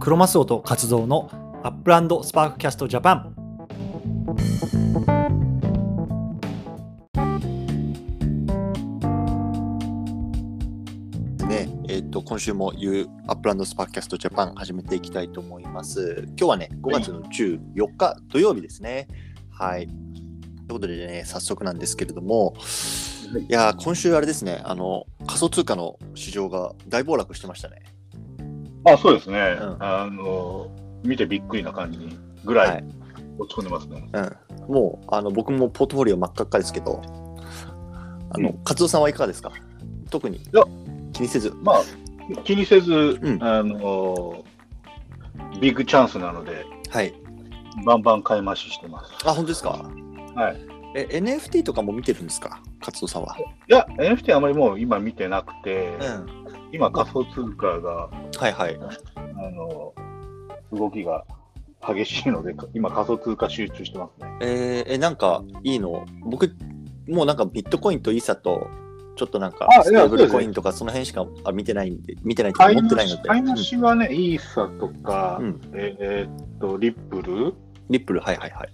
クロマスオと活動のアップランドスパークキャストジャパンね、えっ、と、今週も U アップランドスパーキャストジャパン始めていきたいと思います。今日はね、5月の14日土曜日ですね。はい。ということでね、早速なんですけれども、いやー、今週あれですね、あの、仮想通貨の市場が大暴落してましたね。あ、そうですね。うんあの、見てびっくりな感じにぐらはいい落ち込んでますね。うん。もう、あの、僕もポートフォリオ真っ赤っかですけど、あの、うん勝夫さんはいかがですか？特にや気にせず。まあ、気にせず、んあの、ビッグチャンスなので、はい。バンバン買い増ししてます。あ、本当ですか？はい。え、NFT とかも見てるんですか？勝夫さんは。いや、NFT あまりもう今見てなくて、うん。今仮想通貨が、はいはい。あの、動きが激しいので、今仮想通貨集中してますね。えーえ、なんかいいの？僕、もうなんかビットコインとイーサと、ちょっとなんかステーブルコインとかその辺しかあ見てないんで、見てないっていうか買い持ってないので。買い増しはね、イーサとか、うんうんえーっと、リップル、リップル、はいはいはい。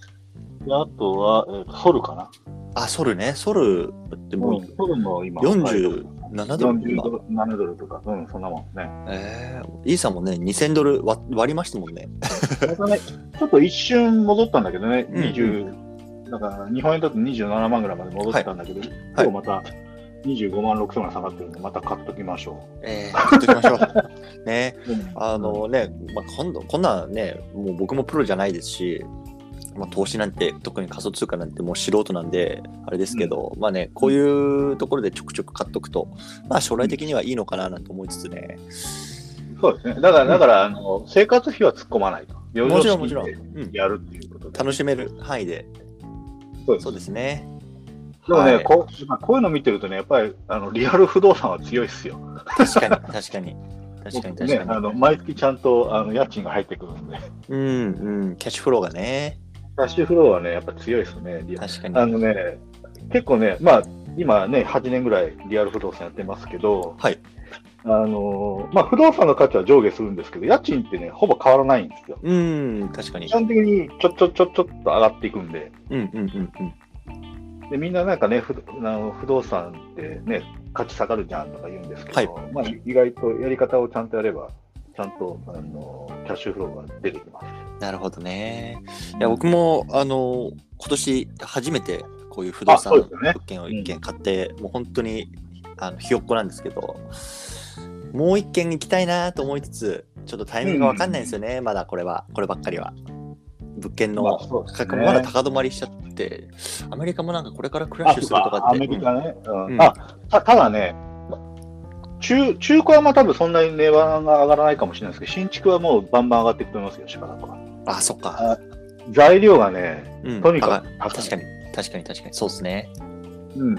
であとは、えーソルかな。あ、ソルね。ソルってもううんソルも今、47ドル40今ドル、7ドルとか、うん、そんなもんね。えー、イーサもね、2000ドル割割りましたもんね。ね、ちょっと一瞬戻ったんだけどね、うん20、だから日本円だと27万ぐらいまで戻ったんだけど、今日また25万6千万下がってるんで、また買っときましょえー、買っときましょう。ね。う。うんあのね、まあ、今度、こんなんね、もう僕もプロじゃないですし、まあ、投資なんて、特に仮想通貨なんてもう素人なんで、あれですけど、まあね、こういうところでちょくちょく買っとくと、まあ将来的にはいいのかななんて思いつつね。そうですね。だから、だから、あの、生活費は突っ込まないと。余もちろんもちろん。やるっていうことで。楽しめる範囲で。そうですそうですね。でもね、はいこうまあこういうの見てるとね、やっぱりあのリアル不動産は強いですよ。確かに、確かに。確かに、確ね、かに。あの毎月ちゃんとあの家賃が入ってくるんで、うん、うん、キャッシュフローがね。キャッシュフローはね、やっぱ強いですね。リア確かに。あのね、結構ね、まあ、今ね、8年ぐらいリアル不動産やってますけど、はい。あのまあ、不動産の価値は上下するんですけど、家賃ってね、ほぼ変わらないんですよ。うん、確かに基。本的にちょちょちょちょっと上がっていくんで、うん、うん、うん、うん。でみんななんかね不あの、不動産ってね、価値下がるじゃんとか言うんですけど、まあ、意外とやり方をちゃんとやれば、ちゃんとあのキャッシュフローが出てきます。なるほどね。いや、僕も、あの、今年初めてこういう不動産物件を一軒買って、もう本当に、あの、ひよっこなんですけど、もう一軒行きたいなと思いつつ、ちょっとタイミングがわかんないんですよね、まだこれは、こればっかりは。物件の価格もまだ高止まりしちゃって、アメリカもなんかこれからクラッシュするとかって。アメリカね。うんうんあたただね、中中古はまあ多分そんなに値段が上がらないかもしれないですけど、新築はもうバンバン上がっていくと思いますよ、しばらくは。うんあ、そっか。材料がね、うん、とにかく高い。確かに、確かに、確かに、そうですね。うん。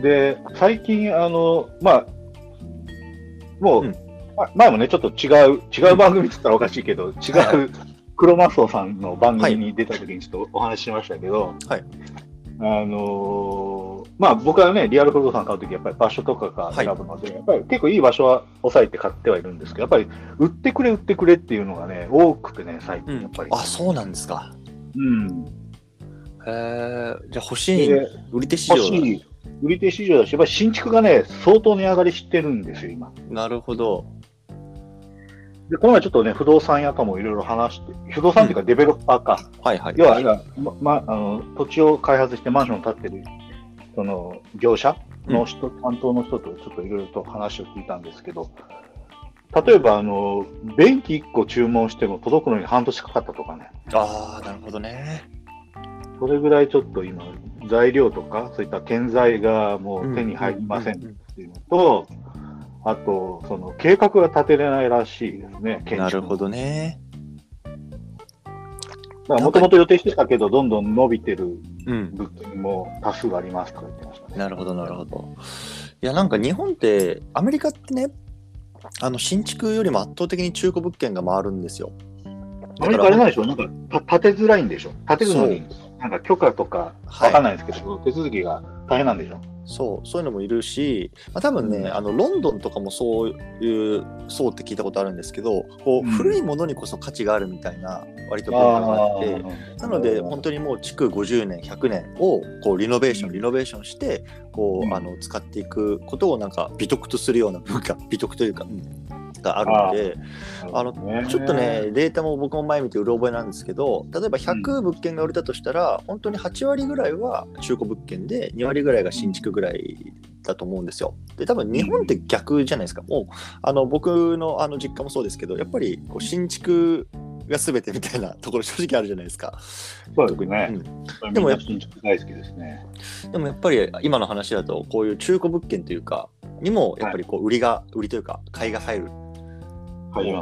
で、最近、あの、まあ、もう、うん。ま前もね、ちょっと違う、違う番組って言ったらおかしいけど、違う、はいはクロマスオさんの番組に出た時にちょっとお話ししましたけど、はい。あのーまあ僕はね、リアル不動産買うとき、やっぱり場所とかが選ぶので、やっぱり結構いい場所は抑えて買ってはいるんですけど、やっぱり売ってくれ、売ってくれっていうのがね、多くてね、最近、うんやっぱり。あ、そうなんですか。うん。へえ、じゃあ欲しい、で売り手市場欲しい、売り手市場だし、やっぱり新築がね、相当値上がりしてるんですよ、今。なるほど。で、この前ちょっとね、不動産屋ともいろいろ話して、不動産っていうかデベロッパーか。はいはい。要は、要はま、まあの、土地を開発してマンションを建ってる、その、業者の人、担当の人とちょっといろいろと話を聞いたんですけど、例えば、あの、便器1個注文しても届くのに半年かかったとかね。ああ、なるほどね。それぐらいちょっと今、材料とか、そういった建材がもう手に入りませんっていうのと、あと、その計画が立てれないらしいですね、建築なるほどね。もともと予定してたけど、どんどん伸びてるうん。物件も多数ありますとか言ってましたね。なるほど、なるほど。いや、なんか日本って、アメリカってね、あの新築よりも圧倒的に中古物件が回るんですよ。アメリカあれなんでしょなんかた建てづらいんでしょ？建てるのに、なんか許可とかはいわかんないですけど、手続きが大変なんでしょ？そう、そういうのもいるし、まあ、多分ね、うん。あのロンドンとかもそういう、そうって聞いたことあるんですけど、こううん。古いものにこそ価値があるみたいな、割と文化があって、なので、本当当にもう築50年、100年をこうリノベーション、リノベーションして、こう、うん。あの使っていくことをなんか美徳とするような文化、美徳というか、うんがあるので、あのちょっとね、データも僕も前見てうろ覚えなんですけど、例えば100物件が売れたとしたら、本当に8割ぐらいは中古物件で、2割ぐらいが新築ぐらいだと思うんですよ。で、多分日本って逆じゃないですか。もう、あの僕のあの実家もそうですけど、やっぱりこう新築が全てみたいなところ正直あるじゃないですか。そうですね。うんでも、新築大好きですね。でもやっぱり今の話だと、こういう中古物件というか、にもやっぱりこう売りが、売りというか、買いが入る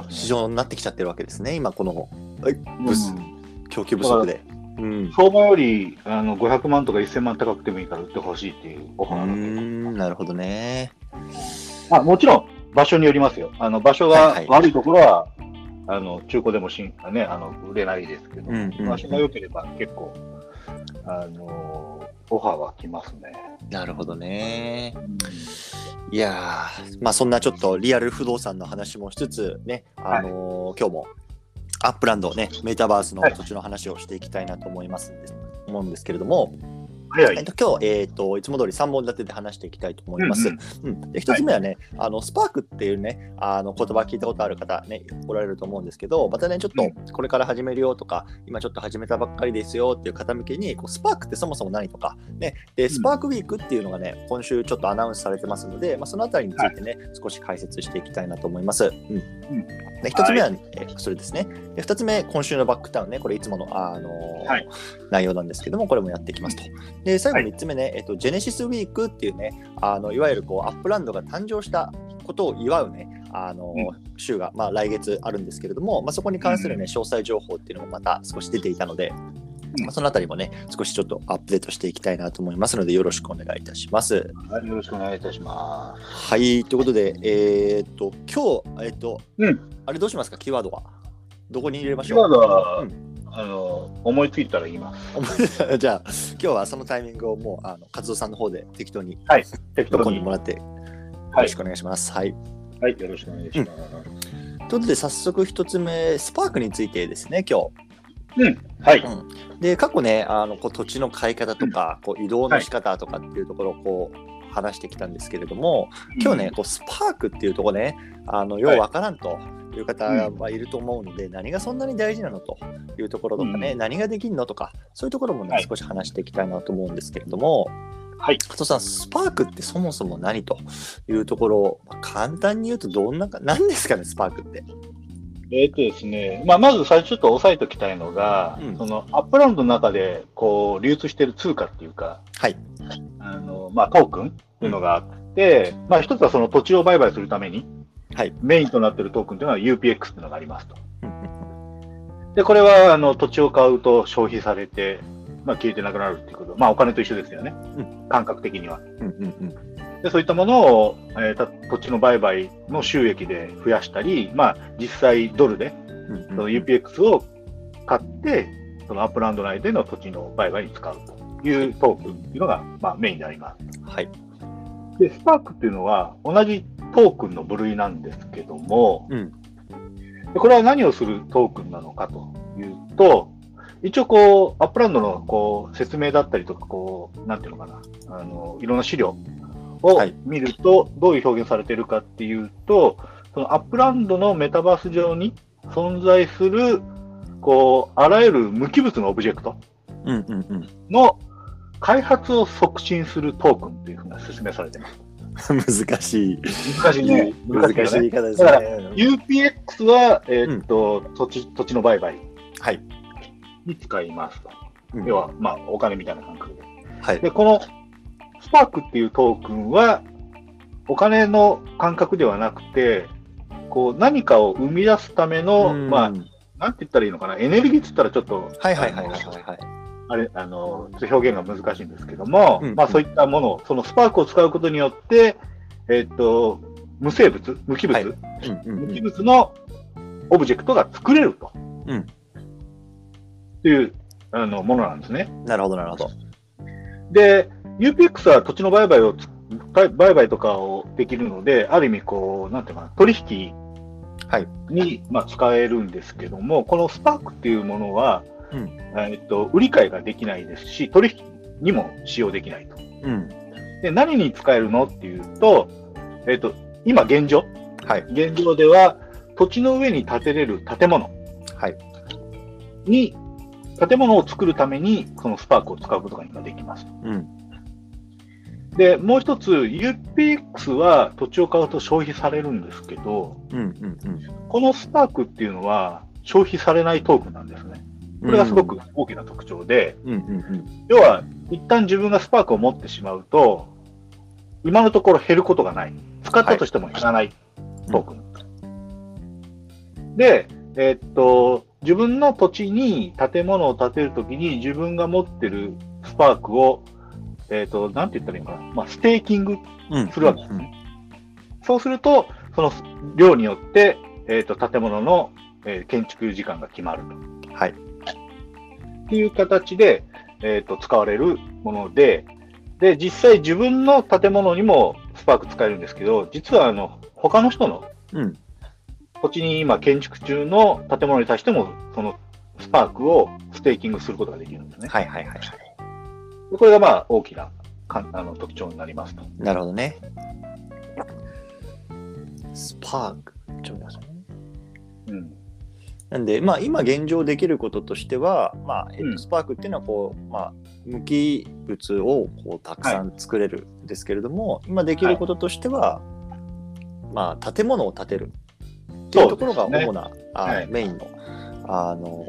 市場になってきちゃってるわけですね、今このうん。ブス供給不足で。うん。相場よりあの500万とか1000万高くてもいいから売ってほしいっていうオフうーァーなるほどね。あもちろん場所によりますよ。あの場所がはいはい。悪いところは、あの中古でもしん、ね、あの売れないですけど、うんうんうん。場所が良ければ結構、あのオファーは来ますね。なるほどね。いやー、まあそんなちょっとリアル不動産の話もしつつね、あのー今日もアップランドね、メタバースの土地の話をしていきたいなと思いますんです、思うんですけれども、早い。えっと、今日、えっと、いつも通り3本立てで話していきたいと思います。うんうん、で一つ目はね、あのスパークっていうねあの言葉聞いたことある方、ね、おられると思うんですけどまたねちょっとこれから始めるよとか、今ちょっと始めたばっかりですよっていう方向けにこうスパークってそもそも何とか、ね、でスパークウィークっていうのがね今週ちょっとアナウンスされてますので、まあ、そのあたりについてね、少し解説していきたいなと思います。うん。ん。で一つ目は、えーそれですね。で二つ目、今週のバックタウンね、これいつもの、あのーはい。内容なんですけども、これもやっていきますと。で、最後3つ目ね、えっと、ジェネシスウィークっていうね、あのいわゆるこうアップランドが誕生したことを祝うね、あのう週が、まあ、来月あるんですけれども、まあ、そこに関する、ね、詳細情報っていうのもまた少し出ていたので、うん。まあ、そのあたりもね、少しちょっとアップデートしていきたいなと思いますので、よろしくお願いいたします。はい、よろしくお願いいたします。はい、ということで、えーっと、今日、えっと、うん。あれどうしますか、キーワードは？どこに入れましキーワーょうドは、うんあの思いついたら言います。じゃあ、今日はそのタイミングをもう、あの、活動さんの方で適当に適当に。もらって、よはいろしくお願いします。はい。はい、よろしくお願いします。ということで、早速一つ目、スパークについてですね、今うん、はい。日。で、過去ね、あのこう土地の買い方とか、こう移動の仕方とかっていうところをこう話してきたんですけれども、今日ね、こうスパークっていうところね、あのようわからんという方はいると思うので、何がそんなに大事なのというところとかね、うん。何ができるのとか、そういうところもね、はい。少し話していきたいなと思うんですけれども、はい。加藤さん、スパークってそもそも何というところを、まあ簡単に言うとどんなか、何ですかね、スパークって。えっ、とですね、まあ、まず最初ちょっと押さえておきたいのが、うんそのアップランドの中でこう流通している通貨っていうか、はい。あのまあ、トークンっていうのがあって、まあ、一つはその土地を売買するためにはい。メインとなっているトークンというのは UPX っていうのがありますと。うんうんで、これはあの土地を買うと消費されて、まあ、消えてなくなるっていうこと、まあ、お金と一緒ですよね、う感覚的には。うんうんうんでそういったものを、えーた土地の売買の収益で増やしたり、まあ、実際ドルでその UPX を買って、そのアップランド内での土地の売買に使うというトークンっていうのが、まあ、メインであります。はい。で、スパークっていうのは同じトークンの部類なんですけども、うんでこれは何をするトークンなのかというと、一応こう、アップランドのこう説明だったりとか、こう、なんていうのかな、あの、いろんな資料をはい見ると、どういう表現されているかっていうと、そのアップランドのメタバース上に存在する、こう、あらゆる無機物のオブジェクトうんうんうん。の開発を促進するトークンというふうな説明されています。難しい。難しいね。難しいよね。言い方ですだかね。UPX は、えーっと、土地、土地の売買はい。に使いますと。うん要は、まあ、お金みたいな感覚で。はい。で、このスパークっていうトークンは、お金の感覚ではなくて、こう、何かを生み出すための、うんまあ、なんて言ったらいいのかな、エネルギーって言ったらちょっと、はいはいはいはいはいはい。あれ、あの、表現が難しいんですけども、うんまあそういったものを、そのスパークを使うことによって、えっと、無生物、無機物、はいうんうん無機うん物のオブジェクトが作れると。うんっていうあのものなんですね。なるほどなるほど。で、UPX は土地の売買をつ、売買とかをできるので、ある意味こう、なんていうかな、取引はい。に、まあ、使えるんですけども、このスパークっていうものは、うんえっと、売り買いができないですし、取引にも使用できないと。うん。で、何に使えるのっていうと、えっと、今現状、はい。現状では、土地の上に建てれる建物はい。に、建物を作るために、そのスパークを使うことが今できます。うん。で、もう一つ、UPX は土地を買うと消費されるんですけど、うん。うん。このスパークっていうのは消費されないトークンなんですね。これがすごく大きな特徴で、うん。うん。うん。要は、一旦自分がスパークを持ってしまうと、今のところ減ることがない。使ったとしても減らないトークン。で、えっと、自分の土地に建物を建てるときに自分が持ってるスパークを、えっと、なんて言ったらいいのかな。まあ、ステーキングうん。するわけですね。そうすると、その量によって、えっと、建物の、えー建築時間が決まると。はい。っていう形で、えっ、と、使われるもので、で、実際自分の建物にもスパーク使えるんですけど、実はあの、他の人のうん。土地に今建築中の建物に対しても、そのスパークをステーキングすることができるんですね。はい。はい。はい。でこれがまあ大きなかあの特徴になりますと。なるほどね。スパーク。ちょっと待ってくださいねうん。なんで、まあ、今現状できることとしては、まあえっとうんスパークっていうのはこう、まあ、無機物をこうたくさん作れるんですけれども、今できることとしては、まあ、建物を建てるっていうところが主な、あはいメインのあの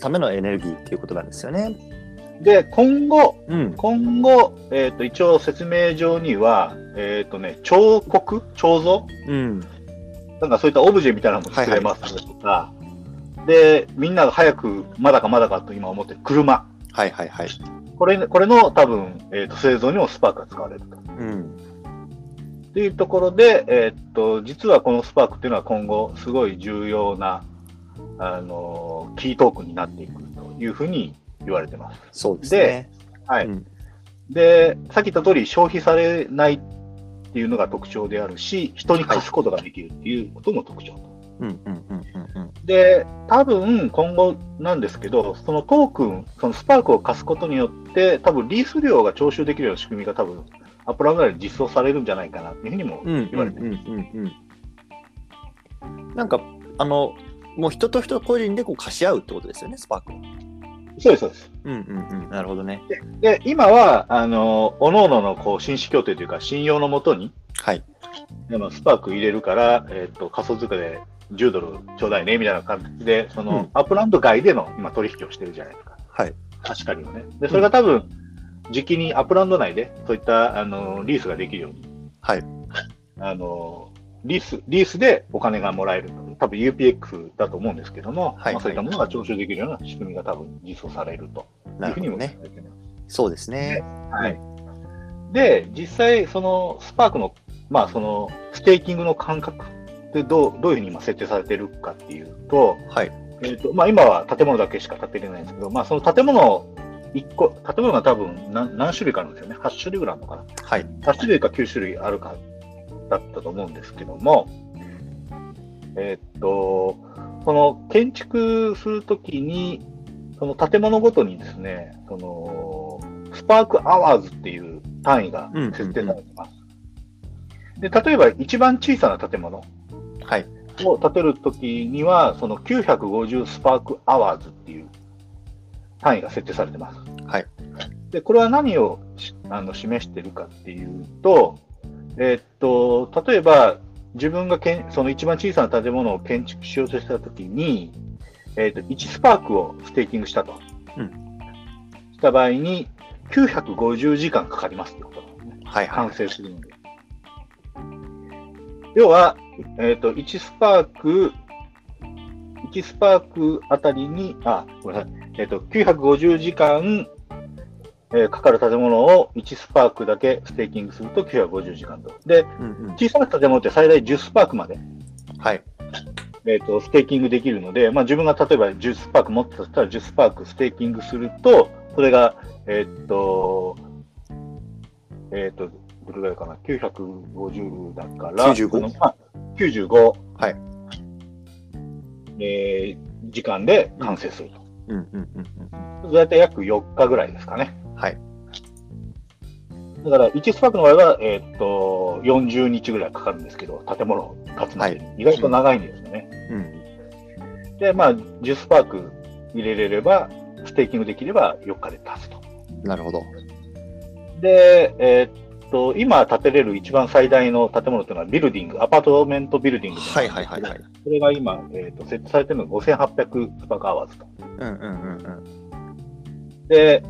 ためのエネルギーっていうことなんですよね。で、今後、うん。今後、えっ、と、一応説明上には、えっ、とね、彫刻？彫像？うん。なんかそういったオブジェみたいなのも作れますとか、で、みんなが早く、まだかまだかと今思ってる車。はいはいはい。これ、これの多分、えっ、と、製造にもスパークが使われると。うん。っていうところで、えっ、と、実はこのスパークっていうのは今後、すごい重要な、あの、キートークンになっていくというふうに言われてます。そうですね。はい。うんで、さっき言った通り消費されないっていうのが特徴であるし、人に貸すことができるっていうことも特徴と。で、多分今後なんですけど、そのトークン、そのスパークを貸すことによって、多分リース料が徴収できるような仕組みが多分、アップランド内で実装されるんじゃないかなっていうふうにもうん言われてます。なんかあのもう人と人個人でこう貸し合うってことですよねスパークを。そうです、そうです。うんうんうんなるほどね。で、今は、あの、各々のこう、紳士協定というか、信用のもとに、はい。でもスパーク入れるから、えっ、と、仮想通貨で10ドルちょうだいね、みたいな感じで、その、うんアップランド外での今取引をしてるじゃないですか。はい。確かにね。で、それが多分、じきにアップランド内で、そういった、あの、リースができるように、はい。あの、リース、リースでお金がもらえると。多分 UPX だと思うんですけども、はいまあ、そういったものが徴収できるような仕組みが多分実装されるというふうにもね。そうですね。はい。で、実際、そのスパークの、まあ、そのステーキングの感覚ってどうどういうふうに今設定されてるかっていうと、はい。えーとまあ、今は建物だけしか建てれないんですけど、まあ、その建物一個、建物が多分何何種類かあるんですよね。8種類ぐらいあるのかな。はい。8種類か9種類あるかだったと思うんですけども、えーっと、その建築するときに、その建物ごとにですね、そのスパークアワーズっていう単位が設定されてます。で例えば一番小さな建物はい。を建てるときには、その950スパークアワーズっていう単位が設定されてます。はい。で、これは何をしあの示しているかっていうと、えーっと、例えば、自分がけんその一番小さな建物を建築しようとしたときに、えーっと、1スパークをステーキングしたと。うんした場合に、950時間かかりますってことなんですね。はい。は完成するので。要は、えっ、と、1スパーク、1スパークあたりに、あ、ごめんなさい。えっ、と、950時間、えーかかる建物を1スパークだけステーキングすると950時間と。で、い。うんうん。小さな建物って最大10スパークまで、はい。えっ、と、ステーキングできるので、まあ自分が例えば10スパーク持ってたとしたら10スパークステーキングすると、それが、えっ、と、えっ、と、どれぐらいかな、950だから、95そのまあ95、はいえー時間で完成すると。うんうんうんうん。大体約4日ぐらいですかね。はい。だから、1スパークの場合は、えっ、と、40日ぐらいかかるんですけど、建物を建つまでに、意外と長いんですよね。うん。で、まあ、10スパーク入れれれば、ステーキングできれば4日で建つと。なるほど。で、えーっと、今建てれる一番最大の建物というのはビルディング、アパートメントビルディング。はいはいはいはい。。それが今、えーっと設置されてるのが5800スパークアワーズと。うんうんうんうん。で、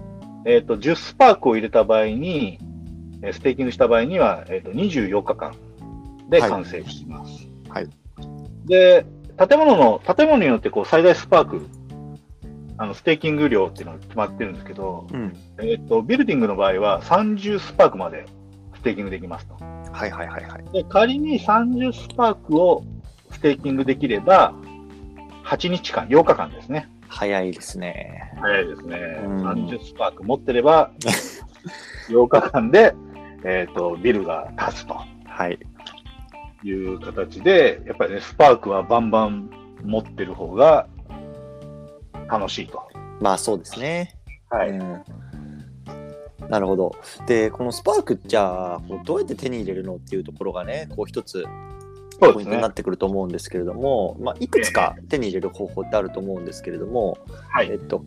えーっと、10スパークを入れた場合に、えーステーキングした場合には、えーっと、24日間で完成します。はい。で、建物の、建物によってこう最大スパーク、あの、ステーキング量っていうのが決まってるんですけど、うん。えっと、ビルディングの場合は30スパークまでステーキングできますと。はいはいはいはい。で、仮に30スパークをステーキングできれば、8日間、8日間ですね。早いですね。早いですね。うん30スパーク持ってれば、8日間で、えっ、と、ビルが建つとはい。いう形で、やっぱりね、スパークはバンバン持ってる方が楽しいと。まあそうですね。はい。うんなるほど。で、このスパークじゃあ、どうやって手に入れるのっていうところがね、こう一つポイントにな。ってくると思うんですけれども、まあ、いくつか手に入れる方法ってあると思うんですけれども、はいえっと、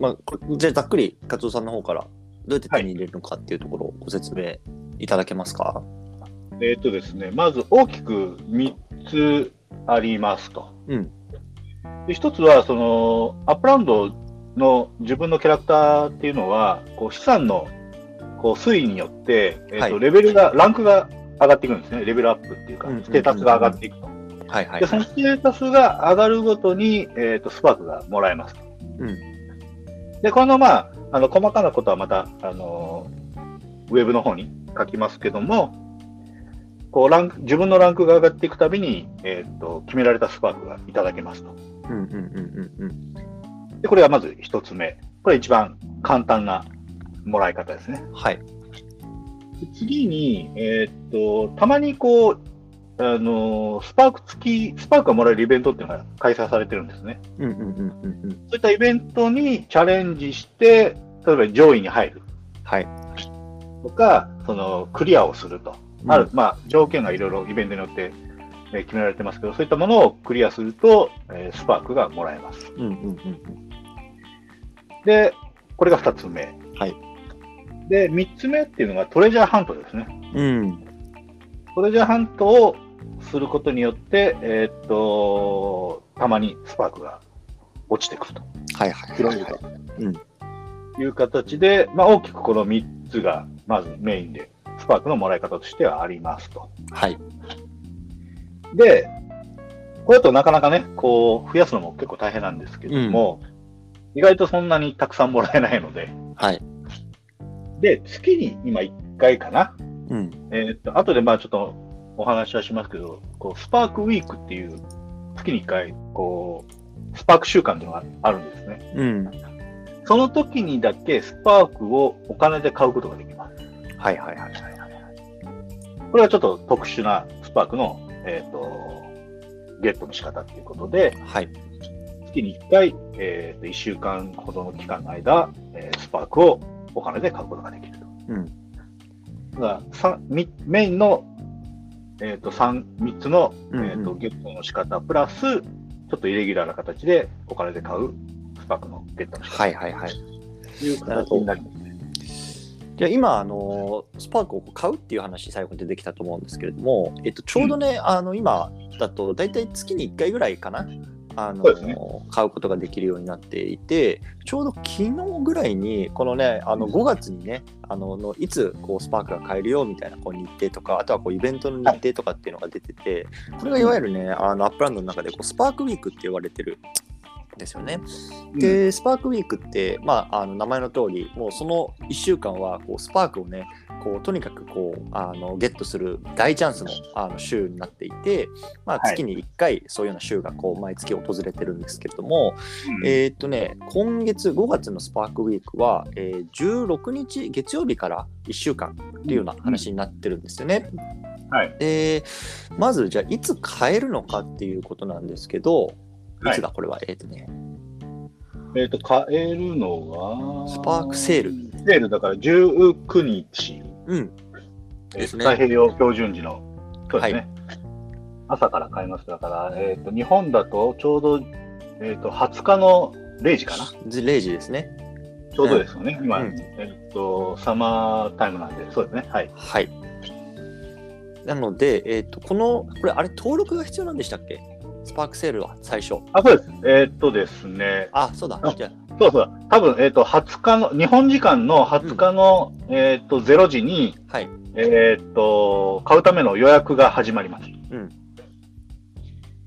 まあ、こじゃあざっくり、勝夫さんの方からどうやって手に入れるのかっていうところをご説明いただけますか？えっ、とですね、まず大きく3つありますと。うんで一つは、その、アップランドの自分のキャラクターっていうのは、こう資産のこう推移によって、えっとはいレベルが、ランクが上がっていくんですね。レベルアップっていうかステータスが上がっていくと。はいはいで、そのステータスが上がるごとに、えっとスパークがもらえますと。うんで、この、まあ、あの細かなことはまた、あのウェブの方に書きますけども、こうランク自分のランクが上がっていくたびに、えっと決められたスパークがいただけますと。うんうんうんうんうん。で、これがまず一つ目。これ一番簡単なもらい方ですね。はい。で次に、えーっと、たまにこう、あのスパーク付き、スパークがもらえるイベントっていうのが開催されてるんですね。うんうんうんうんうん。そういったイベントにチャレンジして、例えば上位に入るはい。とか、そのクリアをすると。ある、まあ、条件がいろいろイベントによって、えー決められてますけど、そういったものをクリアすると、えースパークがもらえます。うんうんうんで、これが2つ目。はい。で、3つ目っていうのがトレジャーハントですね。うん。うん。トレジャーハントをすることによって、えーっと、たまにスパークが落ちてくると。はいはいはいはい。という形で、まあ、大きくこの3つが、まずメインで、スパークのもらい方としてはありますと。はい。で、これだとなかなかね、こう、増やすのも結構大変なんですけども、意外とそんなにたくさんもらえないので、はい。で、月に今1回かな。うん。えーっと、後でまあちょっとお話はしますけど、こう、スパークウィークっていう、月に1回、こう、スパーク週間っていうのがあるんですね。うん。その時にだけスパークをお金で買うことができます。はいはいはいはい。これはちょっと特殊なスパークの、えーっと、ゲットの仕方っていうことで、はい。月に1回、えーっと、1週間ほどの期間の間、えースパークをお金で買うことができると。うん。だからメインの、えー、と 3, 3つの、えーうんうんとゲットの仕方プラス、ちょっとイレギュラーな形でお金で買うスパークのゲットの仕方はいはいはい。という形になりますね。じゃあ今あのスパークを買うっていう話最後に出てきたと思うんですけれども、えっと、ちょうどね、あの今だと大体月に1回ぐらいかなあの、ね。買うことができるようになっていてちょうど昨日ぐらいにこのねあの5月にねあのいつこうスパークが買えるよみたいなこう日程とかあとはこうイベントの日程とかっていうのが出てて、これがいわゆるねあのアップランドの中でこうスパークウィークって言われてるですよね。で、スパークウィークって、まあ、あの名前の通り、もうその1週間はこうスパークをね、こうとにかくこうあのゲットする大チャンスのあの週になっていて、まあ、はい月に1回そういうような週がこう毎月訪れてるんですけれども、うんえーっとね、今月5月のスパークウィークは、えー16日月曜日から1週間っていうような話になってるんですよね。はい。でまずじゃあいつ買えるのかっていうことなんですけど、いつだこれは、えーっとね、えっ、と、買えるのは、スパークセール。セールだから19日、うん、えーですね太平洋標準時の、そうですね。朝から買います。だから、えっ、と、日本だとちょうど、えっ、と、20日の0時かな。0時ですね。ちょうどですよね。今、うんえっ、と、サマータイムなんで、そうですね。はい。はい。なので、えーっと、この、これ、あれ、登録が必要なんでしたっけ？スパークセールは最初。あ、そうです。えっ、とですね。あ、そうだ。あじゃそうそう。多分、えっ、と、20日の、日本時間の20日の、えっ、と、0時に、あ、はい。えっ、と、買うための予約が始まります。うん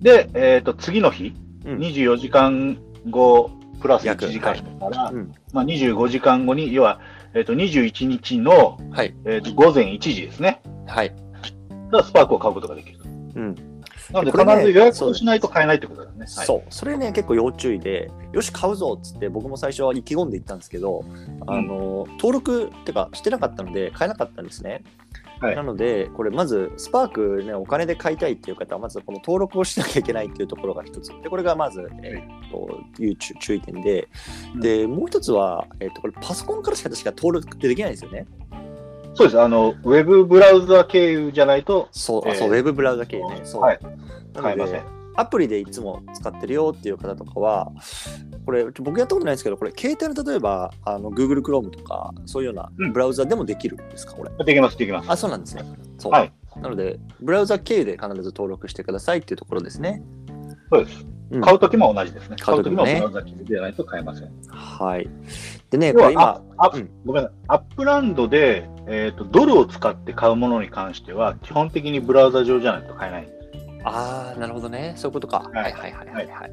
で、えっ、と、次の日、うん24時間後、プラス約1時間だから、うん。まあ、25時間後に、要は、えっ、と、21日の、はい。えっ、と、午前1時ですね。はい。がスパークを買うことができると。うん。なので、必ず予約をしないと買えないってことだよね。はいそう。それね、結構要注意で、よし、買うぞっつって、僕も最初は意気込んで行ったんですけど、あの、登録ってか、してなかったので、買えなかったんですね。はいなので、これ、まず、スパークね、お金で買いたいっていう方は、まず、この登録をしなきゃいけないっていうところが一つ。で、これがまず、えっと、いう注注意点で、で、もう一つは、えっと、これ、パソコンからしか確か登録ってできないんですよね。そうです。あの、ウェブブラウザ経由じゃないと、そう、あ、えーそう、ウェブブラウザ系ね。そう。はい。なので買えません。アプリでいつも使ってるよっていう方とかは、これ、僕やったことないんですけど、これ、携帯の例えば、あの Google Chrome とか、そういうようなうんブラウザでもできるんですか、これ？できます、できます。あ、そうなんですね。そう。はい。なので、ブラウザ経由で必ず登録してくださいっていうところですね。そうです。うん買うときも同じですね。買うときもブラウザ経由でないと買えません。はい。でね、要これ今、はああうんごめんなさい。アップランドで、えーと、ドルを使って買うものに関しては、基本的にブラウザ上じゃないと買えないんです。あー、なるほどね。そういうことか。はいはいはいはいはい。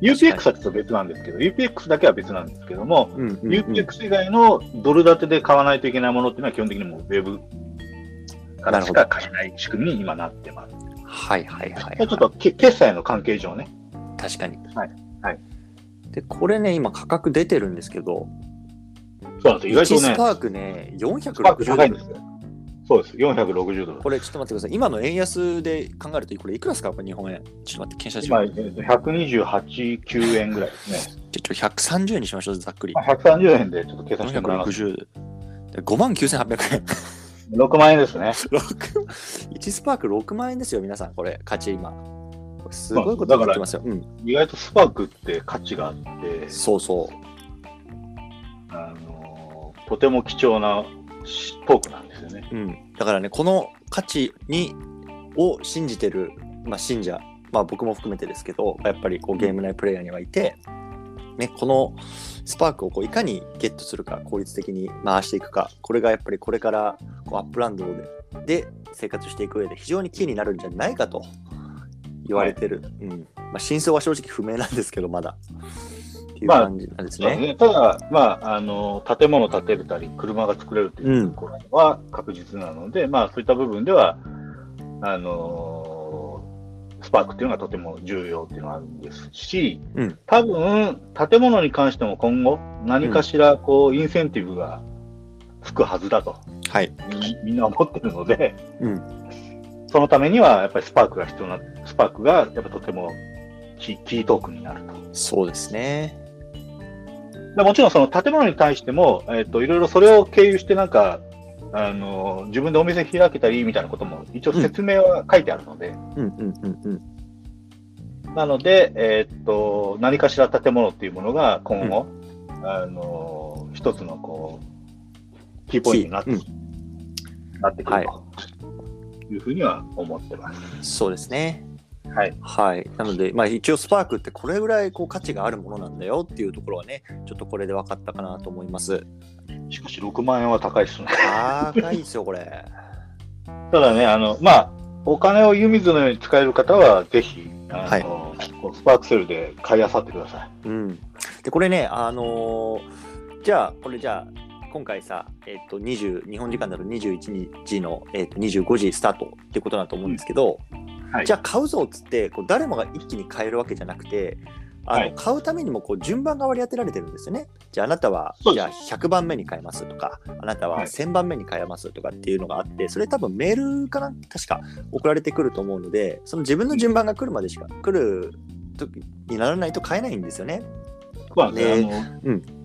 UPX はちょっと別なんですけど、UPX だけは別なんですけども、うんうんうん UPX 以外のドル建てで買わないといけないものっていうのは基本的にもうウェブからしか買えない仕組みに今なってます。はいはいはい、ちょっとけ決済の関係上ね。確かに。はいはいで、これね、今価格出てるんですけど、そうなんですよ。意外1とね、スパークね、スパーク460ドル高いんです。よ。そうです。460ドル。これちょっと待ってください。今の円安で考えると、これいくらですか？これ日本円。ちょっと待って、検証し今、まえーと128、9円ぐらいですね。す。ちょ、130円にしましょう、ざっくりま。あ130円でちょっと計算してもらいます。460で5万9800円。6万円ですね。6 1スパーク6万円ですよ、皆さん、これ、価値今。すごいことになってますよ。うん、意外とスパークって価値があって、そうそう。あのーとても貴重なトークンなんですよね。うん、だからね、この価値にを信じてる、まあ、信者、まあ、僕も含めてですけど、やっぱりこうゲーム内プレイヤーにはいて、ね、このスパークをこういかにゲットするか、効率的に回していくか、これがやっぱりこれからこうアップランドでで生活していく上で非常にキーになるんじゃないかと言われてる。うんまあ、真相は正直不明なんですけど、まだ。っていうまあ感じなんですね。そうですねただ、まあ、あの建物建てれたり、車が作れるというところは確実なので、まあ、そういった部分では、あのスパークっていうのがとても重要っていうのがあるんですし、うん多分建物に関しても今後、何かしらこうインセンティブがつくはずだとはい。み みんな思ってるので、うん。そのためにはやっぱりスパークが必要な、スパークがやっぱとてもキキートークになると。そうですね。でもちろんその建物に対しても、えっ、と、いろいろそれを経由してなんか、あの、自分でお店開けたりみたいなことも一応説明は書いてあるので、うんうんうんうん。なので、えっ、と、何かしら建物っていうものが今後、あの、一つのこう、キーポイントになって、キーなってくるはいというふうには思ってます。そうですね。はい。はい。なので、まあ一応スパークってこれぐらいこう価値があるものなんだよっていうところはね、ちょっとこれで分かったかなと思います。しかし6万円は高いですね。高いですよ、これ。ただね、あの、まあ、お金を湯水のように使える方は、ぜひ、あの、こうスパークセルで買い漁ってください。うん。で、これね、あのーじゃあ、これじゃあ、今回さ、えっ、と、20、日本時間だと21日の、えっと25時スタートってことだと思うんですけど、はい。じゃあ買うぞっつって、こう誰もが一気に買えるわけじゃなくて、あのはい。買うためにもこう順番が割り当てられてるんですよね。じゃああなたは、じゃあ100番目に買えますとか、あなたははい。1000番目に買えますとかっていうのがあって、それ多分メールかな？確か送られてくると思うので、その自分の順番が来るまでしか、来る時にならないと買えないんですよね。まあね、ねあの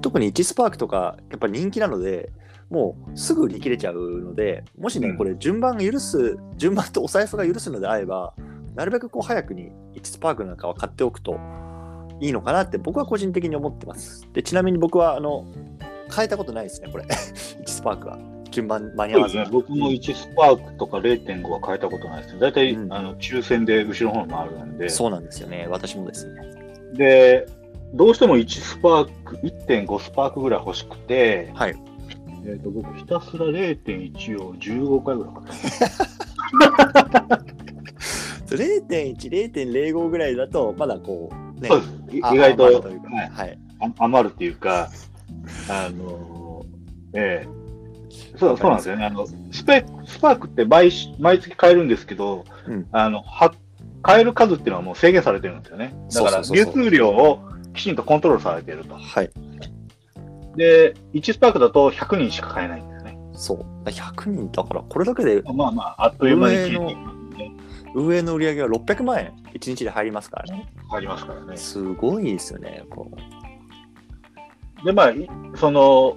特に1スパークとかやっぱ人気なのでもうすぐ売り切れちゃうのでもしね、うん。これ順番が許す順番とお財布が許すのであればなるべくこう早くに1スパークなんかは買っておくといいのかなって僕は個人的に思ってます。でちなみに僕はあの変えたことないですねこれ。1スパークは。順番間に合わず。ね、僕も1スパークとか0.5は変えたことないですね。大体、うん。あの抽選で後ろの方に回るんで。そうなんですよね。私もですね。で、どうしても1スパーク、1.5スパークぐらい欲しくて、はい。えー、と僕、ひたすら0.1を15回ぐらい買ったんです0.1、0.05ぐらいだとまだこうねそうです。意外と、というかはい。はい。あ余るっていうか、あのーええ。そうそうなんですよね。あのスペスパークって毎し毎月買えるんですけど、うん。あのは買える数っていうのはもう制限されてるんですよね。だから流通量をきちんとコントロールされていると。はいで、1スパークだと100人しか買えないんですね。そう100人だからこれだけでまあまあ、あっという間に。運営の売り上げは600万円1日で入りますからね。ありますからね。すごいですよね。こで、まあ、いその、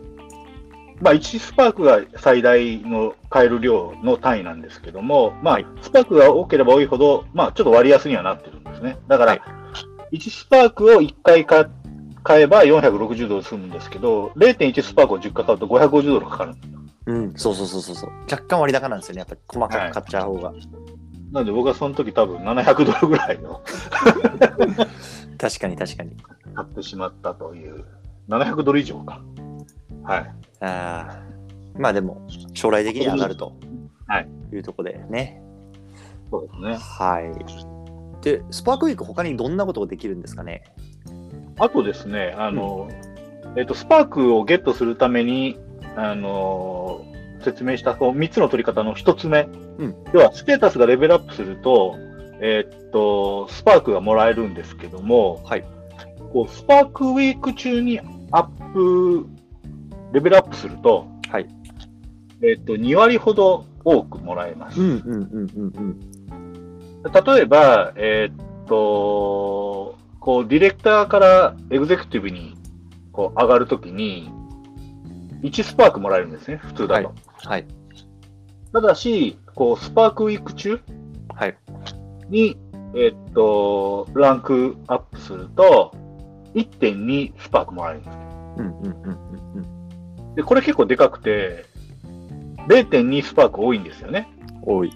まあ、1スパークが最大の買える量の単位なんですけども、まあ、はいスパークが多ければ多いほど、まあ、ちょっと割安にはなってるんですね。だから、はい1スパークを1回買買えば460ドル済むんですけど、0.1スパークを10回買うと550ドルかかるんですよ。ううん、そうそうそうそうそう。若干割高なんですよね。やっぱり細かく買っちゃう方が。なので、僕はその時多分700ドルぐらいの 確かに確かに。買ってしまったという、700ドル以上か。はい。ああ。まあでも、将来的に上がると。はい。いうとこでね。そうですね。はい。で、スパークウィーク他にどんなことができるんですかね？あとですね、あの、えっ、と、スパークをゲットするために、あの説明したこう3つの取り方の1つ目、うん要はステータスがレベルアップすると、えっと、スパークがもらえるんですけども、はい。こうスパークウィーク中にアップ、レベルアップすると、はい。えっと、2割ほど多くもらえます。うんうんうんうんうん。例えば、えーっと、こう、ディレクターからエグゼクティブにこう上がるときに、1スパークもらえるんですね、普通だと。はいはい。ただし、こう、スパークウィーク中はい。に、えーっと、ランクアップすると、1.2スパークもらえるんです。うんうんうんうんうん。で、これ結構でかくて、0.2スパーク多いんですよね。多い。